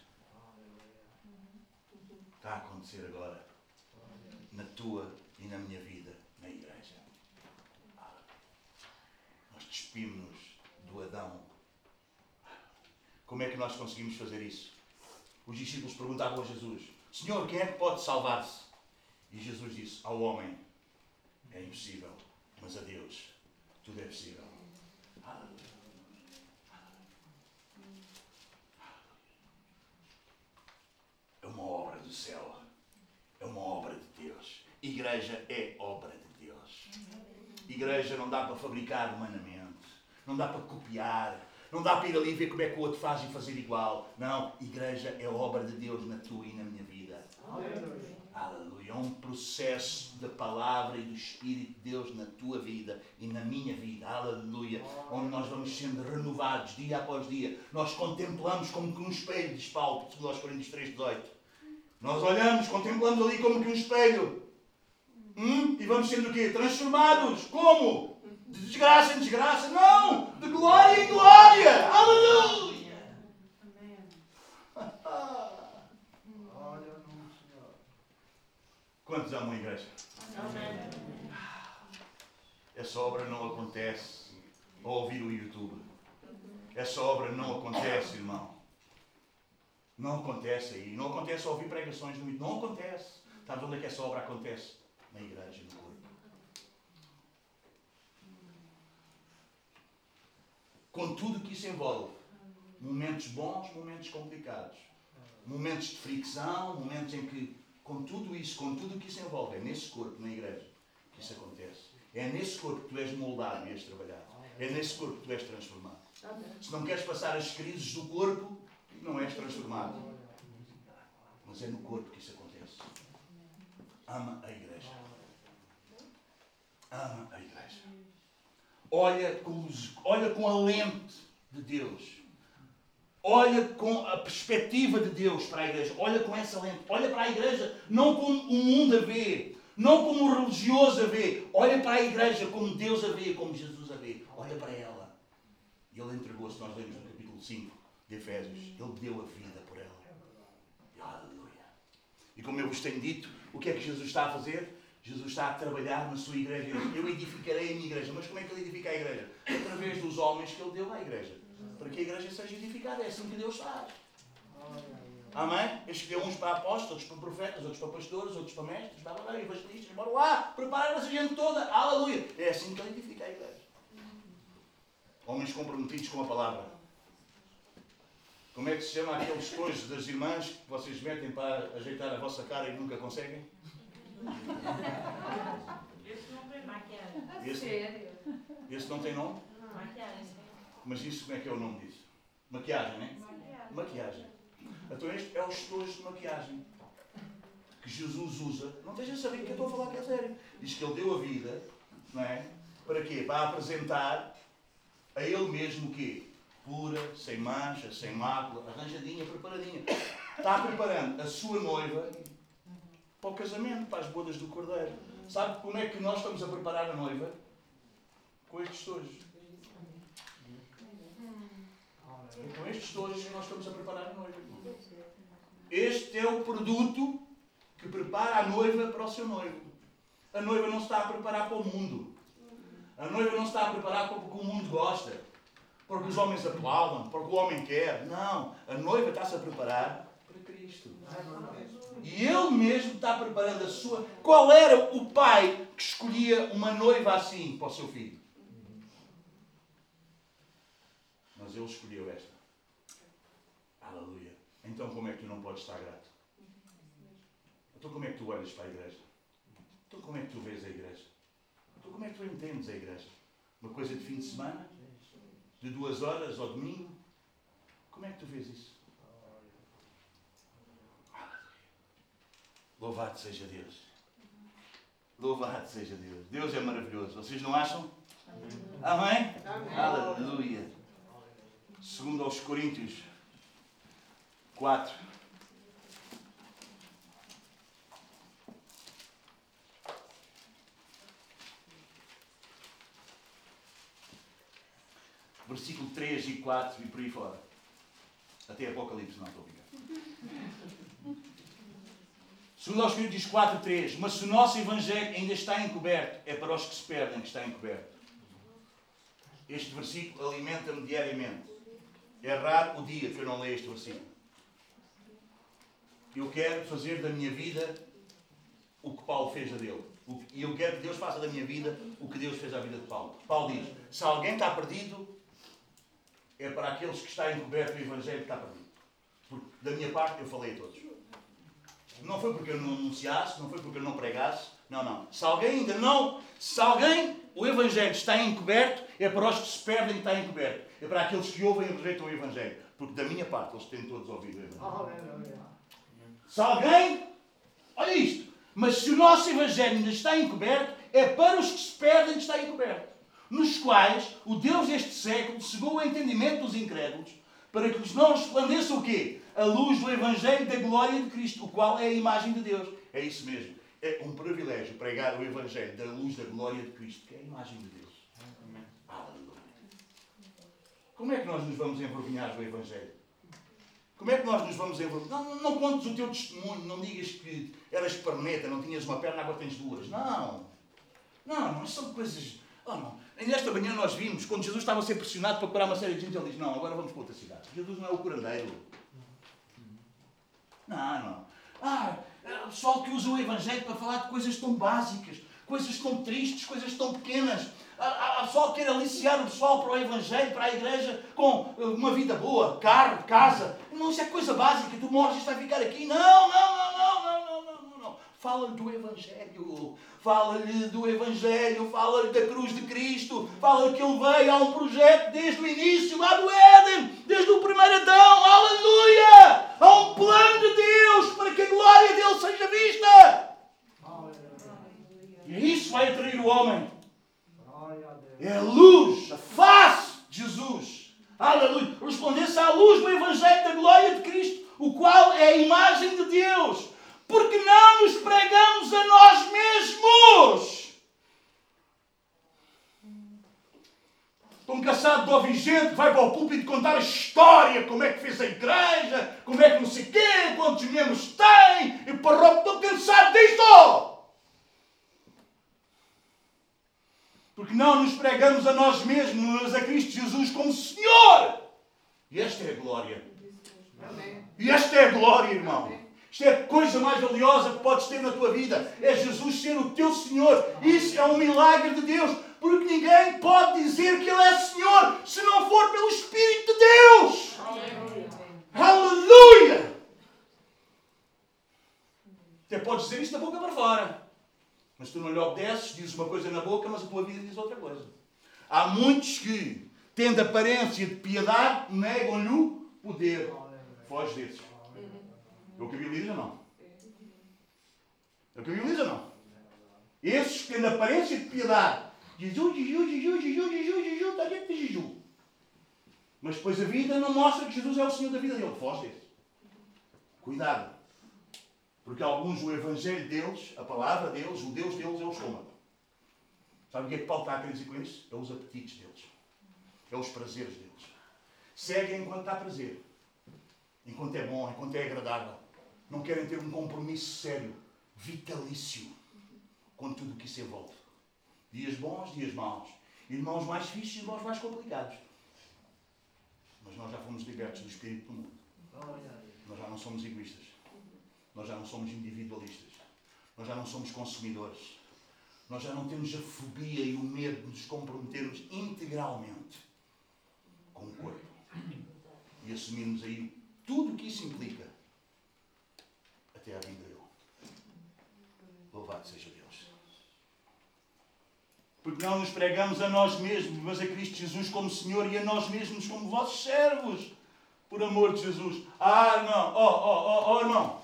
Está a acontecer agora. Na tua e na minha vida, na igreja. Nós despimos-nos do Adão. Como é que nós conseguimos fazer isso? Os discípulos perguntavam a Jesus: Senhor, quem é que pode salvar-se? E Jesus disse: Ao homem é impossível, mas a Deus tudo é possível. É uma obra do céu. É uma obra de Deus. Igreja é obra de Deus. Igreja não dá para fabricar humanamente. Não dá para copiar. Não dá para ir ali ver como é que o outro faz e fazer igual. Não. Igreja é obra de Deus na tua e na minha vida. Aleluia. É um processo da palavra e do Espírito de Deus na tua vida e na minha vida. Aleluia. Onde nós vamos sendo renovados dia após dia. Nós contemplamos como que um espelho, diz Paulo, 2 Coríntios 3, 18. Nós olhamos, contemplamos ali como que um espelho. Hum? E vamos sendo o quê? Transformados. Como? De desgraça em desgraça? Não! De glória em glória! Aleluia! Quantos amam a igreja? Amém. Essa obra não acontece ao ouvir o YouTube. Essa obra não acontece, irmão. Não acontece aí. Não acontece ao ouvir pregações no YouTube. Não acontece. Sabe onde é que essa obra acontece? Na igreja, no corpo. Com tudo que isso envolve. Momentos bons, momentos complicados. Momentos de fricção, momentos em que com tudo isso, com tudo o que isso envolve, é nesse corpo, na igreja, que isso acontece. É nesse corpo que tu és moldado e és trabalhado. É nesse corpo que tu és transformado. Se não queres passar as crises do corpo, não és transformado. Mas é no corpo que isso acontece. Ama a igreja. Ama a igreja. Olha com, olha com a lente de Deus olha com a perspectiva de Deus para a igreja, olha com essa lente, olha para a igreja não como o mundo a vê, não como o religioso a vê, olha para a igreja como Deus a vê, como Jesus a vê, olha para ela. E ele entregou-se, nós lemos no capítulo 5 de Efésios, ele deu a vida por ela. Aleluia. E como eu vos tenho dito, o que é que Jesus está a fazer? Jesus está a trabalhar na sua igreja. Eu edificarei a minha igreja. Mas como é que ele edifica a igreja? Através dos homens que ele deu à igreja. Para que a igreja seja edificada. É assim que Deus faz. Amém? Ele escolheu uns para apóstolos, outros para profetas, outros para pastores, outros para mestres, blá, blá, blá, evangelistas, bora lá, preparar essa gente toda, aleluia. É assim que ele edifica a igreja. Homens comprometidos com a palavra. Como é que se chama aqueles coisas das irmãs que vocês metem para ajeitar a vossa cara e nunca conseguem? Esse não tem maquiagem. Esse, esse não tem nome? Maquiagem. Mas isso como é que é o nome disso? Maquiagem, não é? Maquiagem. Maquiagem. Então este é os estojos de maquiagem que Jesus usa. Não esteja a saber que eu estou a falar que é sério. Diz que ele deu a vida, não é? Para quê? Para apresentar a ele mesmo o quê? Pura, sem mancha, sem mácula, arranjadinha, preparadinha. Está preparando a sua noiva para o casamento, para as bodas do Cordeiro. Sabe como é que nós estamos a preparar a noiva? Com estes estojos. Com estes estojos que nós estamos a preparar a noiva. Este é o produto que prepara a noiva para o seu noivo. A noiva não se está a preparar para o mundo. A noiva não se está a preparar para o que o mundo gosta. Porque os homens aplaudam, porque o homem quer. Não. A noiva está-se a preparar para Cristo. E ele mesmo está preparando a sua. Qual era o pai que escolhia uma noiva assim para o seu filho? Mas ele escolheu esta. Então como é que tu não podes estar grato? Então como é que tu olhas para a igreja? Então como é que tu vês a igreja? Então como é que tu entendes a igreja? Uma coisa de fim de semana? De duas horas ao domingo? Como é que tu vês isso? Louvado seja Deus. Louvado seja Deus. Deus é maravilhoso. Vocês não acham? Amém? Amém. Aleluia. Segundo aos Coríntios 4. Versículo 3 e 4 e por aí fora. Até Apocalipse, não estou brincar. Segundo aos Coríntios 4, 3. Mas se o nosso Evangelho ainda está encoberto, é para os que se perdem que está encoberto. Este versículo alimenta-me diariamente. É raro o dia que eu não leio este versículo. Eu quero fazer da minha vida o que Paulo fez a dele. E eu quero que Deus faça da minha vida o que Deus fez à vida de Paulo. Paulo diz: se alguém está perdido, é para aqueles que está encoberto o Evangelho que está perdido. Porque da minha parte eu falei a todos. Não foi porque eu não anunciasse, não foi porque eu não pregasse. Não, não. Se alguém ainda não. Se alguém, o Evangelho está encoberto, é para os que se perdem que está encoberto. É para aqueles que ouvem e rejeitam o Evangelho. Porque da minha parte eles têm todos ouvido o Evangelho. Se alguém. Olha isto. Mas se o nosso Evangelho ainda está encoberto, é para os que se perdem que está encoberto. Nos quais o Deus deste século cegou o entendimento dos incrédulos, para que lhes não resplandeça o quê? A luz do Evangelho da glória de Cristo, o qual é a imagem de Deus. É isso mesmo. É um privilégio pregar o Evangelho da luz da glória de Cristo, que é a imagem de Deus. Aleluia. Como é que nós nos vamos envergonhar do Evangelho? Como é que nós nos vamos? Não, não, não contes o teu testemunho, não digas que eras perneta, não tinhas uma perna, agora tens duas. Não. Não, não, são coisas. Oh, não. Ainda esta manhã nós vimos, quando Jesus estava a ser pressionado para curar uma série de gente, ele diz: Não, agora vamos para outra cidade. Jesus não é o curandeiro. Não, não. Ah, é o pessoal que usa o Evangelho para falar de coisas tão básicas, coisas tão tristes, coisas tão pequenas. Há, há, há pessoal que quer aliciar o pessoal para o Evangelho, para a igreja, com eh, uma vida boa, carro, casa. Não, isso é coisa básica, tu morres e vai ficar aqui. Não, não, não, não, não, não, não, não, não. Fala-lhe do Evangelho, fala-lhe do Evangelho, fala-lhe da cruz de Cristo, fala-lhe que ele veio a um projeto desde o início, lá do Éden, desde o primeiro Adão, aleluia! Há um plano de Deus para que a glória dele seja vista. E isso vai atrair o homem. É a luz, a face de Jesus. Aleluia. Respondesse à luz do Evangelho da glória de Cristo, o qual é a imagem de Deus. Porque não nos pregamos a nós mesmos. De ouvir gente que vai para o púlpito contar a história, como é que fez a igreja, como é que não sei quê, quantos membros tem, e para estou cansado disto! Porque não nos pregamos a nós mesmos, mas a Cristo Jesus como Senhor. E esta é a glória. E esta é a glória, irmão. Isto é a coisa mais valiosa que podes ter na tua vida. É Jesus ser o teu Senhor. Isso é um milagre de Deus. Porque ninguém pode dizer que Ele é Senhor se não for pelo Espírito de Deus. Aleluia! Até podes dizer isto da boca para fora. Mas tu não lhe obedeces, dizes uma coisa na boca, mas a tua vida diz outra coisa. Há muitos que, tendo aparência de piedade, negam-lhe o poder. Foge desses. É o que a Bíblia diz ou não? É o que a Bíblia diz ou não? Esses que têm aparência de piedade, Jeju, Jeju, Jeju, Jeju, Jeju, Jeju, está dentro de Jeju. Mas depois a vida não mostra que Jesus é o Senhor da vida dele. Foge desse. Cuidado. Porque alguns, o Evangelho deles, a palavra deles, o Deus deles é o estômago. Sabe o que é que Paulo está a querer dizer com isso? É os apetites deles. É os prazeres deles. Seguem enquanto está prazer. Enquanto é bom, enquanto é agradável não querem ter um compromisso sério, vitalício, com tudo o que isso envolve. Dias bons, dias maus. Irmãos mais fixos, irmãos mais complicados. Mas nós já fomos libertos do espírito do mundo. Nós já não somos egoístas. Nós já não somos individualistas. Nós já não somos consumidores. Nós já não temos a fobia e o medo de nos comprometermos integralmente com o corpo. E assumirmos aí tudo o que isso implica até à vinda dele. Louvado seja Deus. Porque não nos pregamos a nós mesmos, mas a Cristo Jesus como Senhor e a nós mesmos como vossos servos. Por amor de Jesus. Ah, não. Oh, oh, oh, oh, irmão.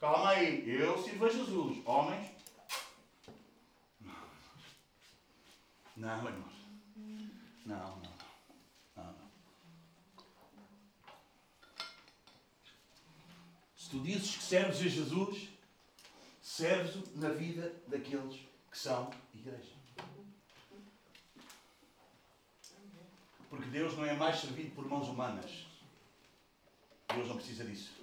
Calma aí. Eu sirvo a Jesus. Homens. Não, irmãos. Não, não. tu dizes que serves a Jesus, serves-o na vida daqueles que são igreja. Porque Deus não é mais servido por mãos humanas. Deus não precisa disso.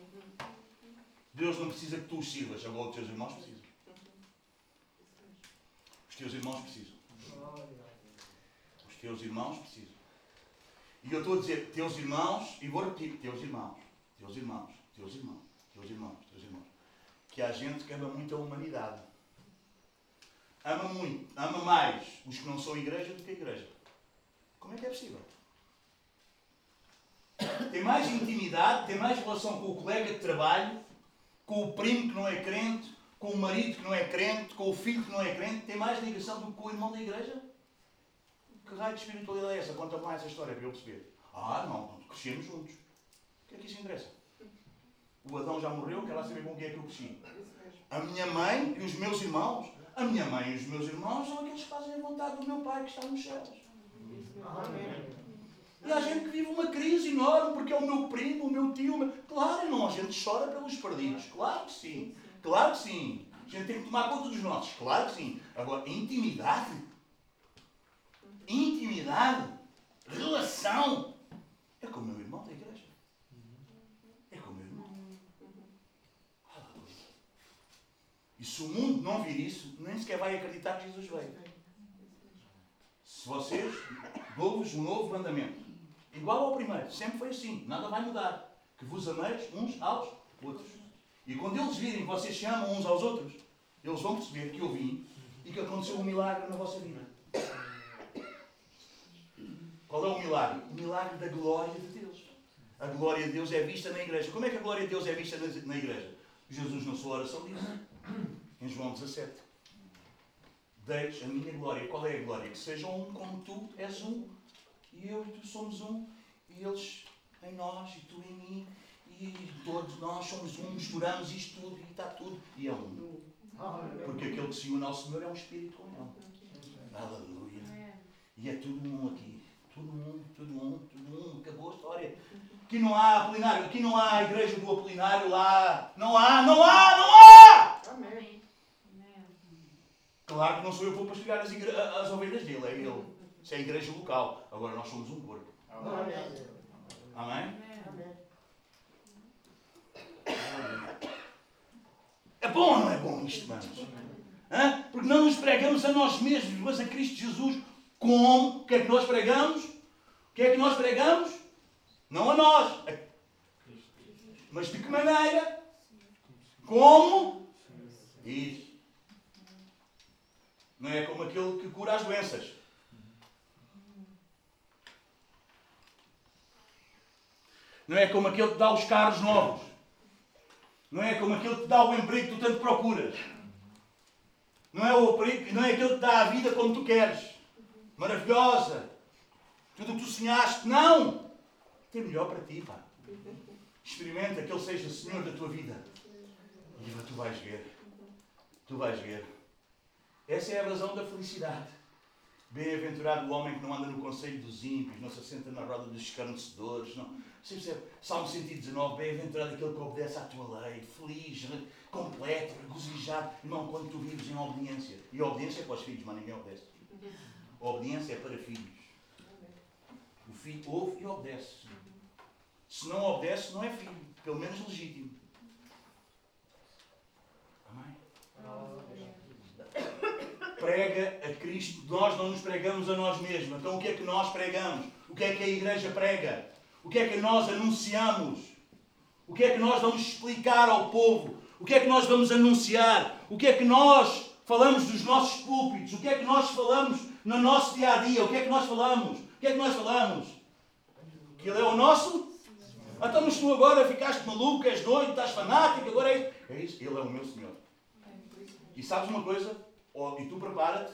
Deus não precisa que tu os sirvas, agora os teus irmãos precisam. Os teus irmãos precisam. Os teus irmãos precisam. E eu estou a dizer, teus irmãos, e vou repetir, teus irmãos, teus irmãos, teus irmãos teus irmãos, teus irmãos, que há gente que ama muito a humanidade. Ama muito, ama mais os que não são igreja do que a igreja. Como é que é possível? Tem mais intimidade, tem mais relação com o colega de trabalho, com o primo que não é crente, com o marido que não é crente, com o filho que não é crente, tem mais ligação do que com o irmão da igreja? Que raio de espiritualidade é essa? Conta mais essa história para eu perceber. Ah, não, crescemos juntos. O que é que isso interessa? O Adão já morreu, quer lá saber com quem é que eu cresci. A minha mãe e os meus irmãos. A minha mãe e os meus irmãos são aqueles que fazem a vontade do meu Pai que está nos céus. E há gente que vive uma crise enorme porque é o meu primo, o meu tio. O meu... Claro, não, a gente chora pelos perdidos. Claro que sim. Claro que sim. A gente tem que tomar conta dos nossos. Claro que sim. Agora, intimidade. Intimidade. Relação. É com o meu irmão da igreja. E se o mundo não vir isso, nem sequer vai acreditar que Jesus veio. Se vocês, dou-vos um novo mandamento. Igual ao primeiro, sempre foi assim, nada vai mudar. Que vos ameis uns aos outros. E quando eles virem que vocês se amam uns aos outros, eles vão perceber que eu vim e que aconteceu um milagre na vossa vida. Qual é o milagre? O milagre da glória de Deus. A glória de Deus é vista na igreja. Como é que a glória de Deus é vista na igreja? Jesus, na sua oração, disse em João 17. Deis a minha glória. Qual é a glória? Que sejam um como tu és um, e eu e tu somos um, e eles em nós, e tu em mim, e todos nós somos um, misturamos isto tudo, e está tudo, e é um. Porque aquele que se une ao Senhor é um espírito com ele. Aleluia. E é tudo um aqui. Tudo um, tudo um, tudo um. Acabou a história. Aqui não há apolinário, aqui não há igreja do apolinário lá. Não há, não há, não há! Amém. Claro que não sou eu que vou pastorear as, as ovelhas dele, é ele. Isso é a igreja local. Agora nós somos um corpo. Amém? É bom ou não é bom isto? Hã? Porque não nos pregamos a nós mesmos, mas a Cristo Jesus. Como? O que é que nós pregamos? O que é que nós pregamos? Não a nós. Mas de que maneira? Como? Isso. Não é como aquele que cura as doenças. Não é como aquele que dá os carros novos. Não é como aquele que te dá o emprego que tu tanto procuras. Não é, o, não é aquele que te dá a vida como tu queres. Maravilhosa. Tudo o que tu sonhaste. Não! Tem melhor para ti, pá. Experimenta que Ele seja o Senhor da tua vida. E tu vais ver. Tu vais ver. Essa é a razão da felicidade. Bem-aventurado o homem que não anda no conselho dos ímpios, não se assenta na roda dos escarnecedores. Não. Você percebe? Salmo 119, bem-aventurado aquele que obedece à tua lei, feliz, completo, regozijado. Irmão, quando tu vives em obediência, e obediência é para os filhos, mas ninguém obedece. obediência é para filhos. O filho ouve e obedece. Se não obedece, não é filho, pelo menos legítimo. Prega a Cristo, nós não nos pregamos a nós mesmos. Então o que é que nós pregamos? O que é que a igreja prega? O que é que nós anunciamos? O que é que nós vamos explicar ao povo? O que é que nós vamos anunciar? O que é que nós falamos dos nossos púlpitos? O que é que nós falamos no nosso dia a dia? O que é que nós falamos? O que é que nós falamos? Que Ele é o nosso? Então, mas tu agora ficaste maluco, és doido, estás fanático, agora é. É isso, Ele é o meu Senhor. E sabes uma coisa? Oh, e tu prepara-te,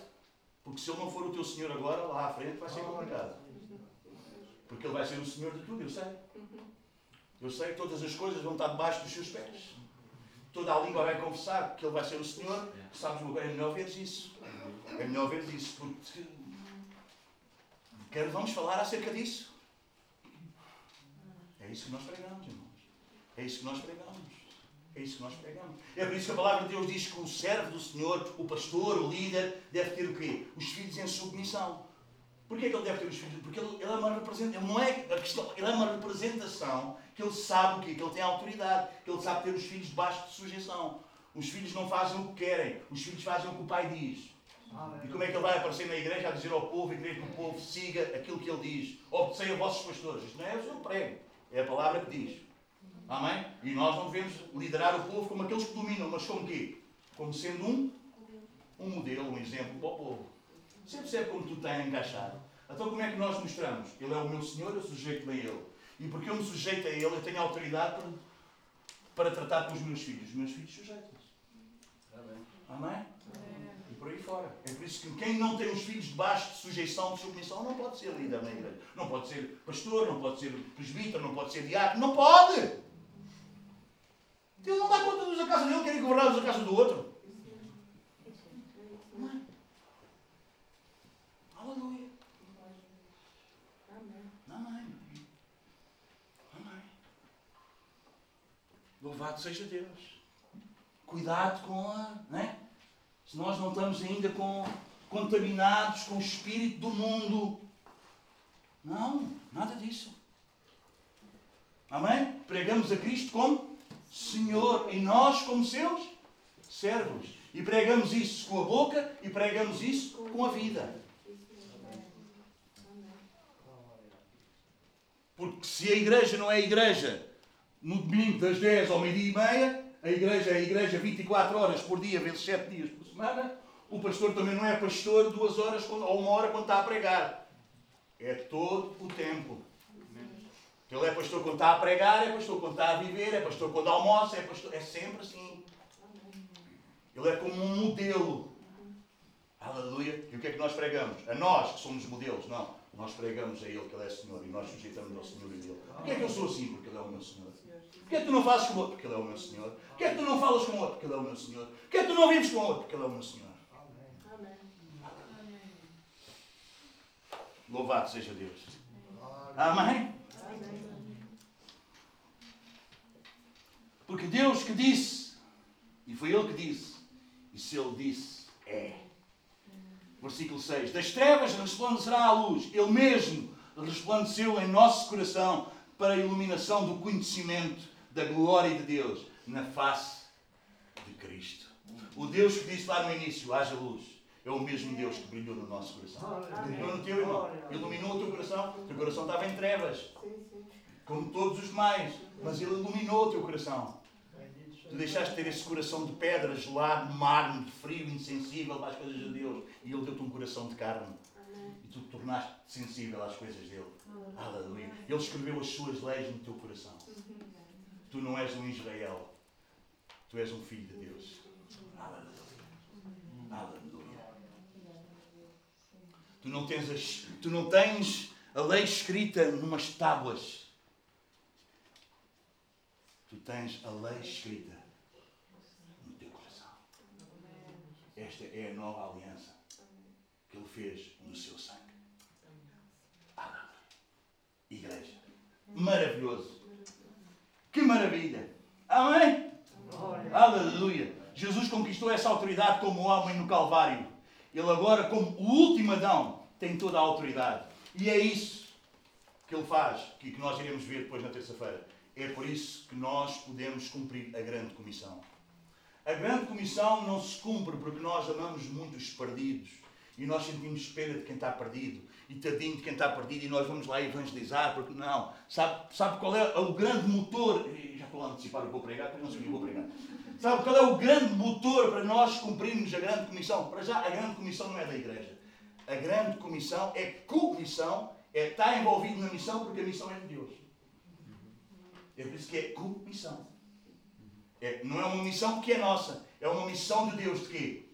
porque se Ele não for o teu Senhor agora, lá à frente vai ser complicado. Porque Ele vai ser o Senhor de tudo, eu sei. Eu sei que todas as coisas vão estar debaixo dos seus pés. Toda a língua vai confessar que Ele vai ser o Senhor. Sabes? É melhor veres isso. É melhor veres isso. Porque vamos falar acerca disso. É isso que nós pregamos, irmãos. É isso que nós pregamos. É isso que nós pregamos. É por isso que a palavra de Deus diz que o servo do Senhor, o pastor, o líder, deve ter o quê? Os filhos em submissão. Porquê que ele deve ter os filhos? Porque ele, ele é uma representação, não é a questão, ele é uma representação que ele sabe o quê? Que ele tem autoridade, que ele sabe ter os filhos debaixo de sujeição. Os filhos não fazem o que querem, os filhos fazem o que o pai diz. E como é que ele vai aparecer na igreja a dizer ao povo e querer que o povo siga aquilo que ele diz? Obedecei a vossos pastores. Isto não é o seu prego, é a palavra que diz. Amém? E nós não devemos liderar o povo como aqueles que dominam, mas como quê? Como sendo um, um modelo, um exemplo para o povo. Você percebe como tu está encaixado? Então como é que nós mostramos? Ele é o meu Senhor, eu sujeito-me a Ele. E porque eu me sujeito a Ele, eu tenho autoridade para, para tratar com os meus filhos. Os meus filhos sujeitam-se. Amém? E por aí fora. É por isso que quem não tem os filhos debaixo de sujeição, de submissão, não pode ser líder na igreja. Não pode ser pastor, não pode ser presbítero, não pode ser diácono. Não pode! Deus não dá conta dos casa dele, quer governar os casa do outro. Aleluia. Amém. Amém. Louvado seja Deus. Cuidado com a. Né? Se nós não estamos ainda com, contaminados com o espírito do mundo. Não, nada disso. Amém? Pregamos a Cristo como Senhor e nós como seus servos. E pregamos isso com a boca e pregamos isso com a vida. Porque se a igreja não é a igreja no domingo das 10 ao meio-dia e meia, a igreja é a igreja 24 horas por dia, vezes 7 dias por semana, o pastor também não é pastor duas horas ou uma hora quando está a pregar. É todo o tempo. Ele é pastor quando está a pregar, é pastor quando está a viver, é pastor quando almoça, é pastor. É sempre assim. Ele é como um modelo. Aleluia. E o que é que nós pregamos? A nós que somos modelos, não. Nós pregamos a Ele que Ele é Senhor e nós sujeitamos ao Senhor e dele. Porquê é que eu sou assim? Porque Ele é o meu Senhor. Porquê é que tu não fazes com o outro? Porque Ele é o meu Senhor. Porquê é que tu não falas com o outro? Porque Ele é o meu Senhor. Porquê é que tu não vives com outro? Porque Ele é o meu Senhor. Louvado seja Deus. Amém? Porque Deus que disse, e foi Ele que disse, e se Ele disse, é. Versículo 6. Das trevas resplandecerá a luz. Ele mesmo resplandeceu em nosso coração para a iluminação do conhecimento da glória de Deus na face de Cristo. O Deus que disse lá no início, haja luz, é o mesmo Deus que brilhou no nosso coração. Brilhou no teu irmão. Iluminou o teu coração. O teu coração estava em trevas. Como todos os demais. Mas Ele iluminou o teu coração. Tu deixaste de ter esse coração de pedra, gelado, mármore, frio, insensível às coisas de Deus. E Ele deu-te um coração de carne. E tu te tornaste sensível às coisas dele. Aleluia. Ele escreveu as suas leis no teu coração. Tu não és um Israel. Tu és um filho de Deus. Aleluia. Aleluia. Tu não tens, as, tu não tens a lei escrita numas tábuas. Tu tens a lei escrita no teu coração. Esta é a nova aliança que Ele fez no seu sangue. Aleluia. Igreja. Maravilhoso. Que maravilha. Amém? Aleluia. Jesus conquistou essa autoridade como homem no Calvário. Ele agora, como o último Adão, tem toda a autoridade. E é isso que ele faz, que nós iremos ver depois na terça-feira. É por isso que nós podemos cumprir a grande comissão. A grande comissão não se cumpre porque nós amamos muito os perdidos e nós sentimos pena de quem está perdido e tadinho de quem está perdido e nós vamos lá evangelizar, porque não. Sabe, sabe qual é o grande motor? Já estou a antecipar o que vou pregar, porque não sei o que vou pregar. Sabe qual é o grande motor para nós cumprirmos a grande comissão? Para já, a grande comissão não é da igreja. A grande comissão é comissão, é estar envolvido na missão porque a missão é de Deus. É por isso que é comissão. É, não é uma missão que é nossa, é uma missão de Deus de quê?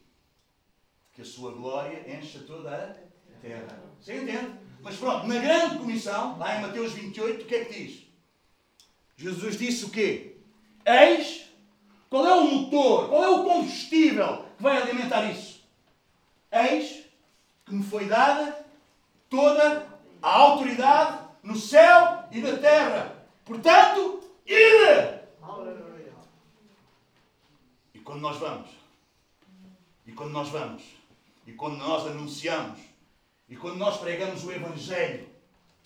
Que a sua glória encha toda a terra. Você entende? Mas pronto, na grande comissão, lá em Mateus 28, o que é que diz? Jesus disse o quê? Eis qual é o motor, qual é o combustível que vai alimentar isso? Eis que me foi dada toda a autoridade no céu e na terra. Portanto, ide! E quando nós vamos, e quando nós vamos, e quando nós anunciamos, e quando nós pregamos o Evangelho,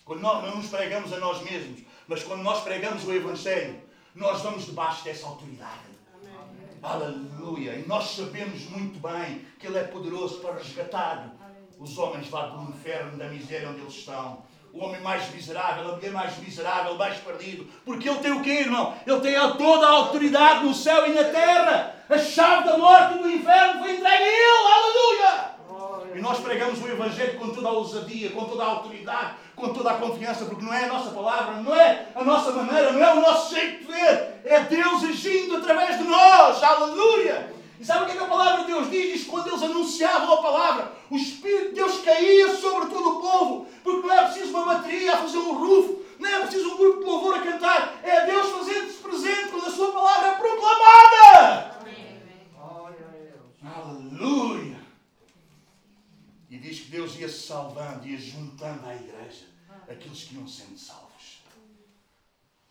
quando nós não nos pregamos a nós mesmos, mas quando nós pregamos o Evangelho, nós vamos debaixo dessa autoridade. Aleluia! E nós sabemos muito bem que Ele é poderoso para resgatar os homens lá do inferno, da miséria onde eles estão. O homem mais miserável, a mulher mais miserável, mais perdido. Porque Ele tem o quê, irmão? Ele tem toda a autoridade no céu e na terra. A chave da morte e do inferno foi entregue a Ele. Aleluia! E nós pregamos o Evangelho com toda a ousadia, com toda a autoridade, com toda a confiança, porque não é a nossa palavra, não é a nossa maneira, não é o nosso jeito de ver. É Deus agindo através de nós. Aleluia! E sabe o que, é que a palavra de Deus diz? Diz que quando eles anunciavam a palavra, o Espírito de Deus caía sobre todo o povo, porque não é preciso uma bateria a fazer um rufo, não é preciso um grupo de louvor a cantar, é Deus fazendo-se presente quando a sua palavra é proclamada. Aleluia! E diz que Deus ia salvando, ia juntando à igreja aqueles que iam sendo salvos.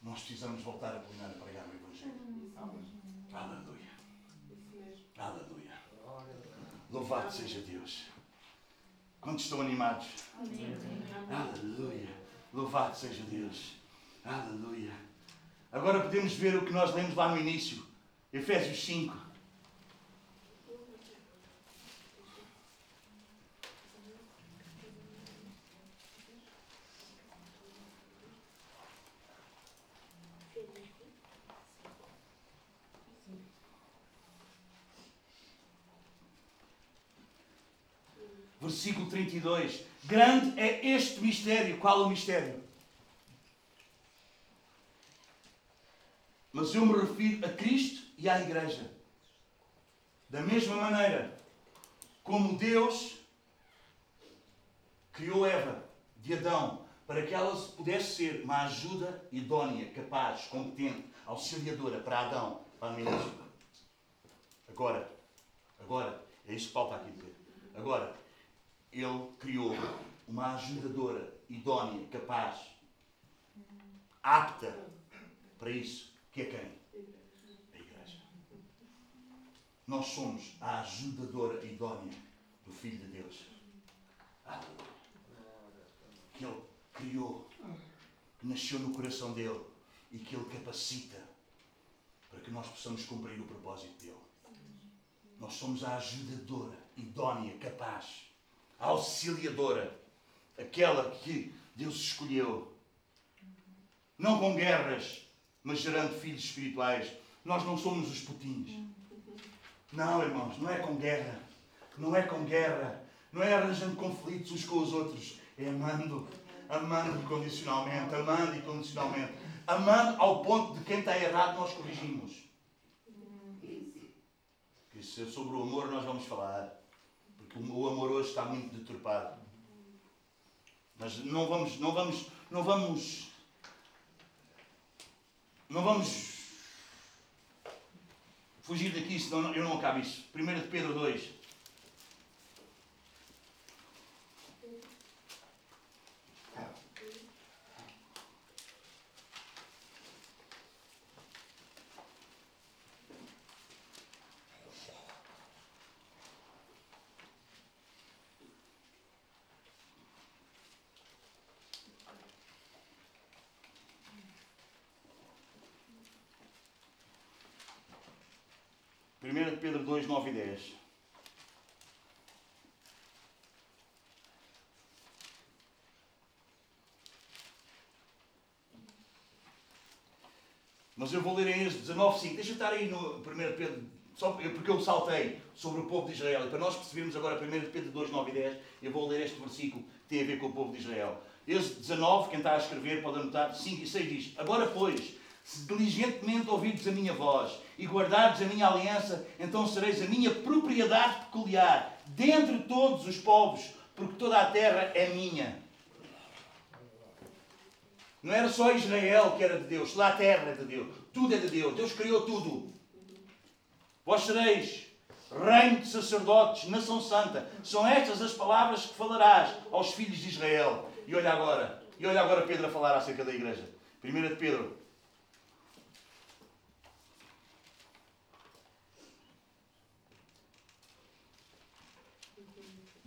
Nós precisamos voltar a tornar a pregar o Evangelho. Aleluia. Aleluia. Louvado seja Deus. Quantos estão animados? Aleluia. Louvado seja Deus. Aleluia. Agora podemos ver o que nós lemos lá no início. Efésios 5. Versículo 32. Grande é este mistério. Qual o mistério? Mas eu me refiro a Cristo e à Igreja. Da mesma maneira como Deus criou Eva de Adão para que ela pudesse ser uma ajuda idónea, capaz, competente, auxiliadora para Adão, para ministro. Agora, agora, é isto que Paulo está aqui a dizer. Agora, ele criou uma ajudadora idónea, capaz, apta para isso, que é quem? A Igreja. Nós somos a ajudadora idónea do Filho de Deus. Que ele criou, que nasceu no coração dele e que ele capacita para que nós possamos cumprir o propósito dele. Nós somos a ajudadora idónea, capaz auxiliadora, aquela que Deus escolheu. Não com guerras, mas gerando filhos espirituais. Nós não somos os putinhos. Não, irmãos, não é com guerra. Não é com guerra. Não é arranjando conflitos uns com os outros. É amando. Amando incondicionalmente. Amando incondicionalmente. Amando ao ponto de quem está errado nós corrigimos. É sobre o amor nós vamos falar. O amor hoje está muito deturpado. Mas não vamos, não vamos, não vamos, não vamos fugir daqui, senão eu não acabo isso. 1 de Pedro 2. Pedro 2, 9 e 10. Mas eu vou ler em este 19, 5. Deixa eu estar aí no 1 Pedro, só porque eu saltei sobre o povo de Israel. E para nós percebermos agora 1 Pedro 2, 9 e 10, eu vou ler este versículo que tem a ver com o povo de Israel. Este 19, quem está a escrever pode anotar, 5 e 6 diz: Agora, pois, se diligentemente ouvirdes a minha voz e guardardes a minha aliança, então sereis a minha propriedade peculiar, dentre todos os povos, porque toda a terra é minha. Não era só Israel que era de Deus, toda a terra é de Deus. Tudo é de Deus. Deus criou tudo. Vós sereis reino de sacerdotes, nação santa. São estas as palavras que falarás aos filhos de Israel. E olha agora, e olha agora Pedro a falar acerca da igreja. 1 de Pedro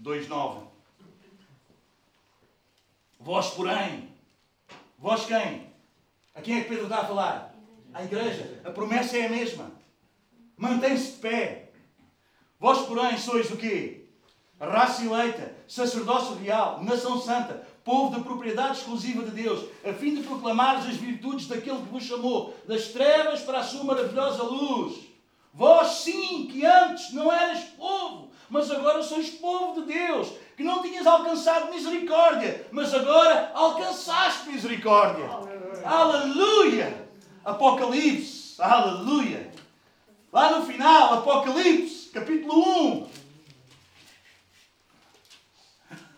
2,9. Vós, porém, vós quem? A quem é que Pedro está a falar? À igreja. A promessa é a mesma. Mantém-se de pé. Vós, porém, sois o quê? raça eleita, sacerdócio real, nação santa, povo de propriedade exclusiva de Deus, a fim de proclamar as virtudes daquele que vos chamou das trevas para a sua maravilhosa luz. Vós, sim, que antes não eras povo, mas agora sois povo de Deus, que não tinhas alcançado misericórdia, mas agora alcançaste misericórdia. Aleluia! Apocalipse, aleluia! Lá no final, Apocalipse, capítulo 1.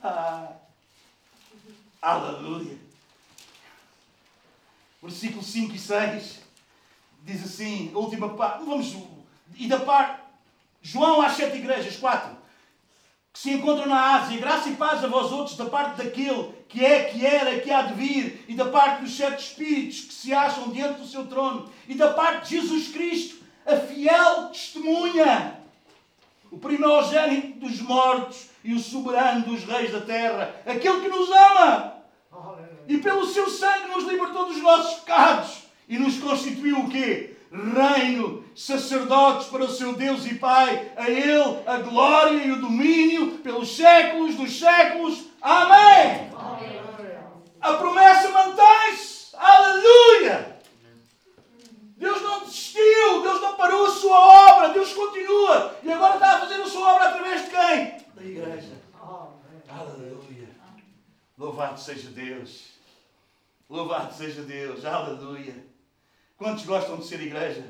Ah, aleluia! Versículo 5 e 6 diz assim, a última parte, vamos, e da parte, João às sete igrejas, quatro, que se encontram na Ásia, graça e paz a vós outros da parte daquele que é, que era, que há de vir, e da parte dos sete espíritos que se acham diante do seu trono, e da parte de Jesus Cristo, a fiel testemunha, o primogênito dos mortos e o soberano dos reis da terra, aquele que nos ama e pelo seu sangue nos libertou dos nossos pecados e nos constituiu o quê? Reino, sacerdotes para o seu Deus e Pai, a Ele a glória e o domínio pelos séculos dos séculos. Amém! Amém. A promessa mantém-se. Aleluia! Deus não desistiu, Deus não parou a sua obra, Deus continua. E agora está a fazer a sua obra através de quem? Da igreja. Aleluia! Louvado seja Deus. Louvado seja Deus. Aleluia. Quantos gostam de ser igreja?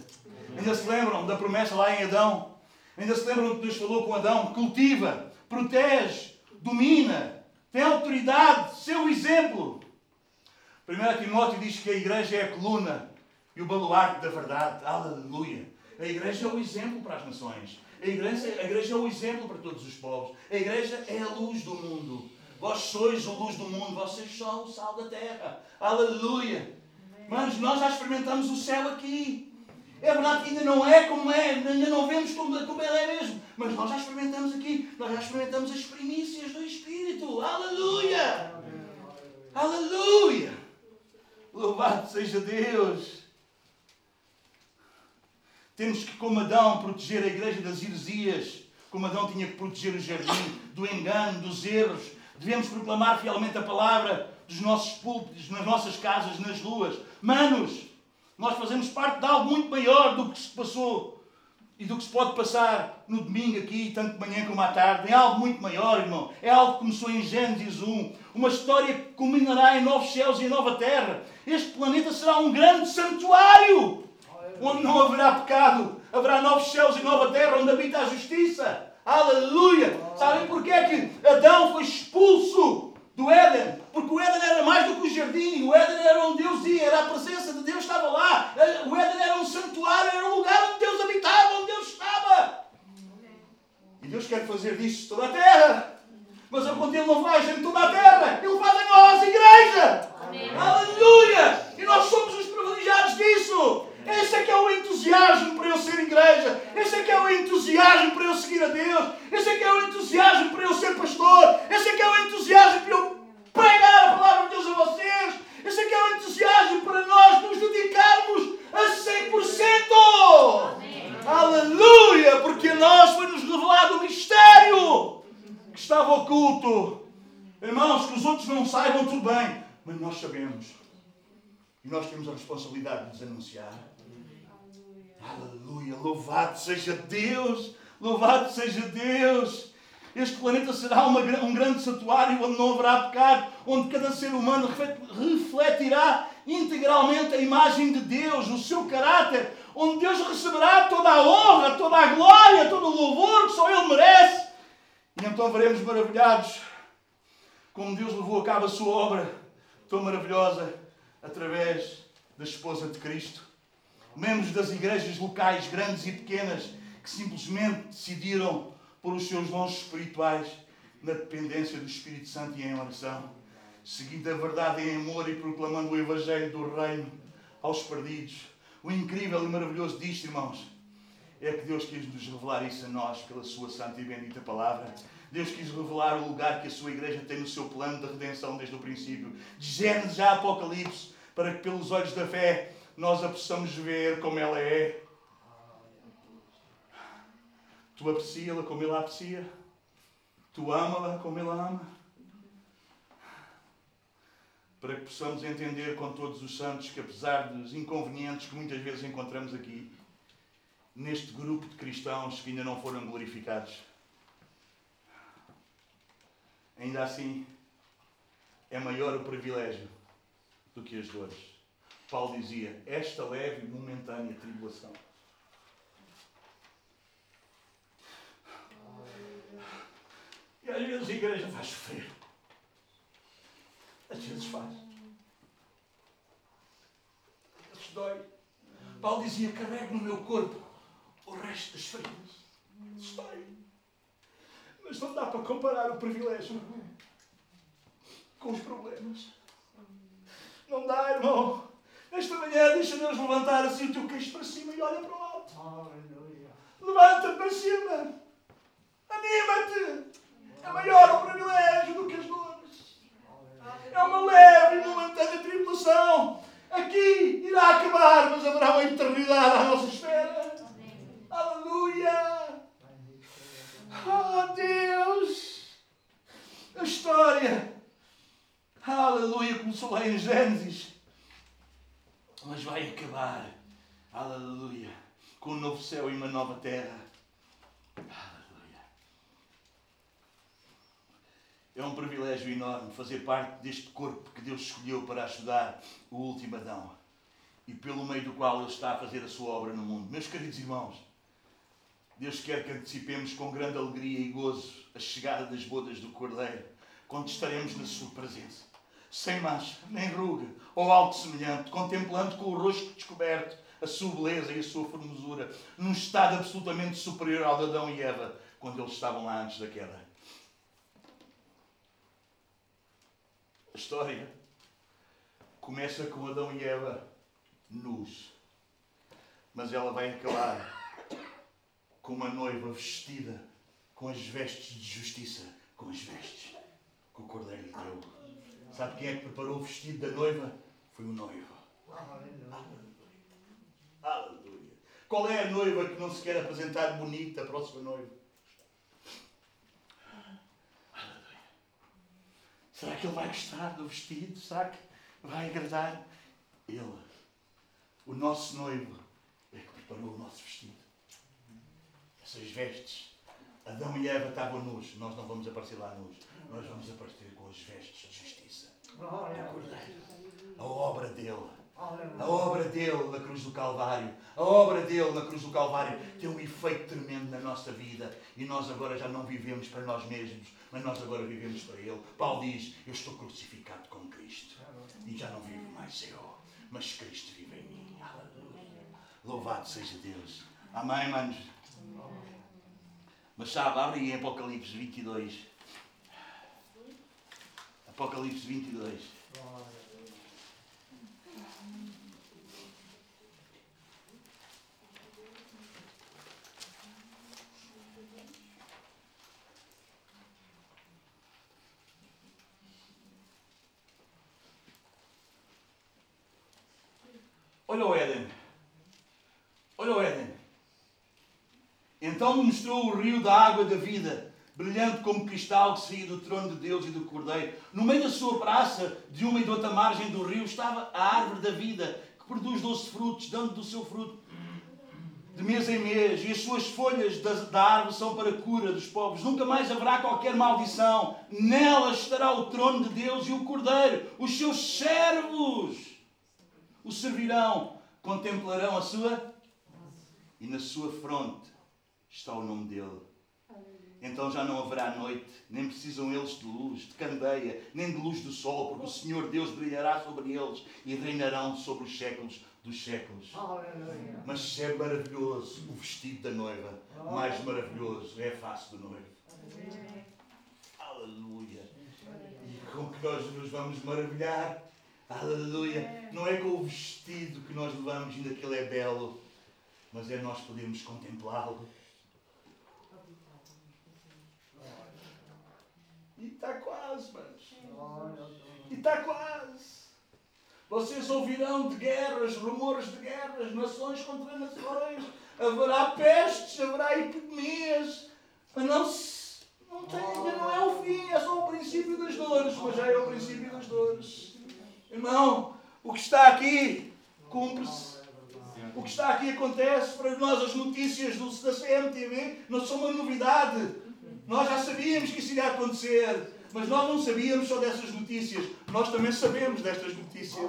Ainda se lembram da promessa lá em Adão? Ainda se lembram que Deus falou com Adão? Cultiva, protege, domina, tem autoridade, seu exemplo. 1 Timóteo diz que a igreja é a coluna e o baluarte da verdade. Aleluia. A igreja é o exemplo para as nações. A igreja, a igreja é o exemplo para todos os povos. A igreja é a luz do mundo. Vós sois a luz do mundo, vocês são o sal da terra. Aleluia. Mas nós já experimentamos o céu aqui. É verdade que ainda não é como é, ainda não vemos como, como ele é mesmo. Mas nós já experimentamos aqui, nós já experimentamos as primícias do Espírito. Aleluia! Aleluia! Louvado seja Deus! Temos que, como Adão, proteger a igreja das heresias, como Adão tinha que proteger o jardim do engano, dos erros. Devemos proclamar fielmente a palavra dos nossos púlpitos, nas nossas casas, nas ruas. Manos, nós fazemos parte de algo muito maior do que se passou e do que se pode passar no domingo aqui, tanto de manhã como à tarde. É algo muito maior, irmão. É algo que começou em Gênesis 1. Uma história que culminará em novos céus e nova terra. Este planeta será um grande santuário onde não haverá pecado. Haverá novos céus e nova terra onde habita a justiça. Aleluia! Sabem porquê é que Adão foi expulso do Éden? Porque o Éden era mais do que o jardim. O Éden era onde Deus ia, era a presença de Deus estava lá. O Éden era um santuário, era um lugar onde Deus habitava, onde Deus estava. E Deus quer fazer disso toda a terra. Mas a conta Ele não faz em toda a terra. Ele faz em nós, igreja. Amém. Aleluia! E nós somos os privilegiados disso. Esse é que é o entusiasmo para eu ser igreja. Esse é que é o entusiasmo para eu seguir a Deus. Esse é que é o entusiasmo para eu ser pastor. Esse é que é o entusiasmo para eu pregar a palavra de Deus a vocês. Esse é que é o entusiasmo para nós nos dedicarmos a 100%. Amém. Aleluia! Porque a nós foi-nos revelado o mistério que estava oculto. Irmãos, que os outros não saibam, tudo bem. Mas nós sabemos. E nós temos a responsabilidade de nos anunciar. Louvado seja Deus. Louvado seja Deus. Este planeta será uma, um grande santuário onde não haverá pecado, onde cada ser humano refletirá integralmente a imagem de Deus, o seu caráter, onde Deus receberá toda a honra, toda a glória, todo o louvor que só Ele merece. E então veremos maravilhados como Deus levou a cabo a sua obra tão maravilhosa através da esposa de Cristo. Membros das igrejas locais, grandes e pequenas, que simplesmente decidiram por os seus dons espirituais na dependência do Espírito Santo e em oração, seguindo a verdade em amor e proclamando o Evangelho do Reino aos perdidos. O incrível e maravilhoso disto, irmãos, é que Deus quis nos revelar isso a nós pela Sua santa e bendita palavra. Deus quis revelar o lugar que a sua igreja tem no seu plano de redenção desde o princípio, de Gênesis já Apocalipse, para que pelos olhos da fé nós a possamos ver como ela é. Tu aprecia-la como ele a aprecia. Tu ama-la como ele a ama. Para que possamos entender com todos os santos que, apesar dos inconvenientes que muitas vezes encontramos aqui, neste grupo de cristãos que ainda não foram glorificados, ainda assim é maior o privilégio do que as dores. Paulo dizia: esta leve e momentânea tribulação. E às vezes a igreja faz sofrer. Às vezes faz. Às vezes dói. Paulo dizia: carrego no meu corpo o resto das feridas. Dói. Mas não dá para comparar o privilégio com os problemas. Não dá, irmão. Nesta manhã, deixa Deus levantar assim o teu queixo para cima e olha para o alto. Levanta para cima. Anima-te. É maior o privilégio do que as dores. É uma leve e momentânea tribulação. Aqui irá acabar, mas haverá uma eternidade à nossa espera. Aleluia. Oh Deus! A história, aleluia, começou lá em Gênesis, mas vai acabar, aleluia, com um novo céu e uma nova terra. Aleluia. É um privilégio enorme fazer parte deste corpo que Deus escolheu para ajudar o último Adão e pelo meio do qual Ele está a fazer a sua obra no mundo. Meus queridos irmãos, Deus quer que antecipemos com grande alegria e gozo a chegada das bodas do Cordeiro, quando estaremos na Sua presença, sem mancha, nem ruga ou algo semelhante, contemplando com o rosto descoberto a Sua beleza e a Sua formosura, num estado absolutamente superior ao de Adão e Eva, quando eles estavam lá antes da queda. A história começa com Adão e Eva nus, mas ela vai acabar com uma noiva vestida com as vestes de justiça, com as vestes que o Cordeiro deu. Sabe quem é que preparou o vestido da noiva? Foi o noivo. Aleluia. Qual é a noiva que não se quer apresentar bonita para o seu noivo? Aleluia. Será que ele vai gostar do vestido? Será que vai agradar? Ele, o nosso noivo, é que preparou o nosso vestido. Essas vestes. Adão e Eva estavam nus. Nós não vamos aparecer lá nus. Nós vamos aparecer com as vestes de justiça. A obra dele. A obra dele na cruz do Calvário, a obra dele na cruz do Calvário tem um efeito tremendo na nossa vida e nós agora já não vivemos para nós mesmos, mas nós agora vivemos para Ele. Paulo diz: Eu estou crucificado com Cristo e já não vivo mais eu, mas Cristo vive em mim. Aleluia. Louvado seja Deus. Amém, manos? Mas sabe, abre em Apocalipse 22. Apocalipse 22. Olha o Éden. Olha o Éden. Então mostrou o rio da água da vida, brilhante como cristal que saía do trono de Deus e do Cordeiro. No meio da sua praça, de uma e de outra margem do rio, estava a árvore da vida, que produz doce frutos, dando do seu fruto de mês em mês, e as suas folhas da, da árvore são para a cura dos povos. Nunca mais haverá qualquer maldição. Nela estará o trono de Deus e o Cordeiro. Os seus servos o servirão, contemplarão a sua e na sua fronte está o nome dele. Então já não haverá noite, nem precisam eles de luz, de candeia, nem de luz do sol, porque o Senhor Deus brilhará sobre eles e reinarão sobre os séculos dos séculos. Mas se é maravilhoso o vestido da noiva, mais maravilhoso é a face do noivo. Aleluia. E com que nós nos vamos maravilhar. Aleluia. Não é com o vestido que nós levamos, ainda que ele é belo, mas é nós podermos contemplá-lo. E está quase, mas. E está quase. Vocês ouvirão de guerras, rumores de guerras, nações contra nações. Haverá pestes, haverá epidemias. Mas não se. Não tem, ainda não é o fim, é só o princípio das dores, mas já é o princípio das dores. Irmão, o que está aqui cumpre-se. O que está aqui acontece para nós, as notícias do, da CMTV não são uma novidade. Nós já sabíamos que isso iria acontecer, mas nós não sabíamos só dessas notícias. Nós também sabemos destas notícias.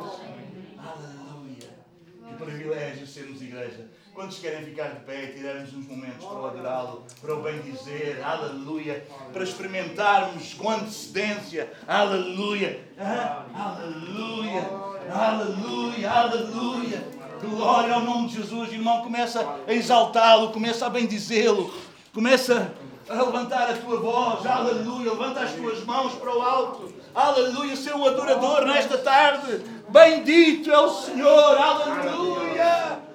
Aleluia! Que privilégio sermos igreja. Quantos querem ficar de pé e tirarmos uns momentos para adorá-lo, para o bem dizer, aleluia, para experimentarmos com antecedência, aleluia, aleluia, aleluia, aleluia. Glória ao nome de Jesus, irmão. Começa a exaltá-lo, começa a bendizê-lo, começa a levantar a tua voz, aleluia. Levanta as tuas mãos para o alto, aleluia. Ser um adorador nesta tarde, bendito é o Senhor, aleluia.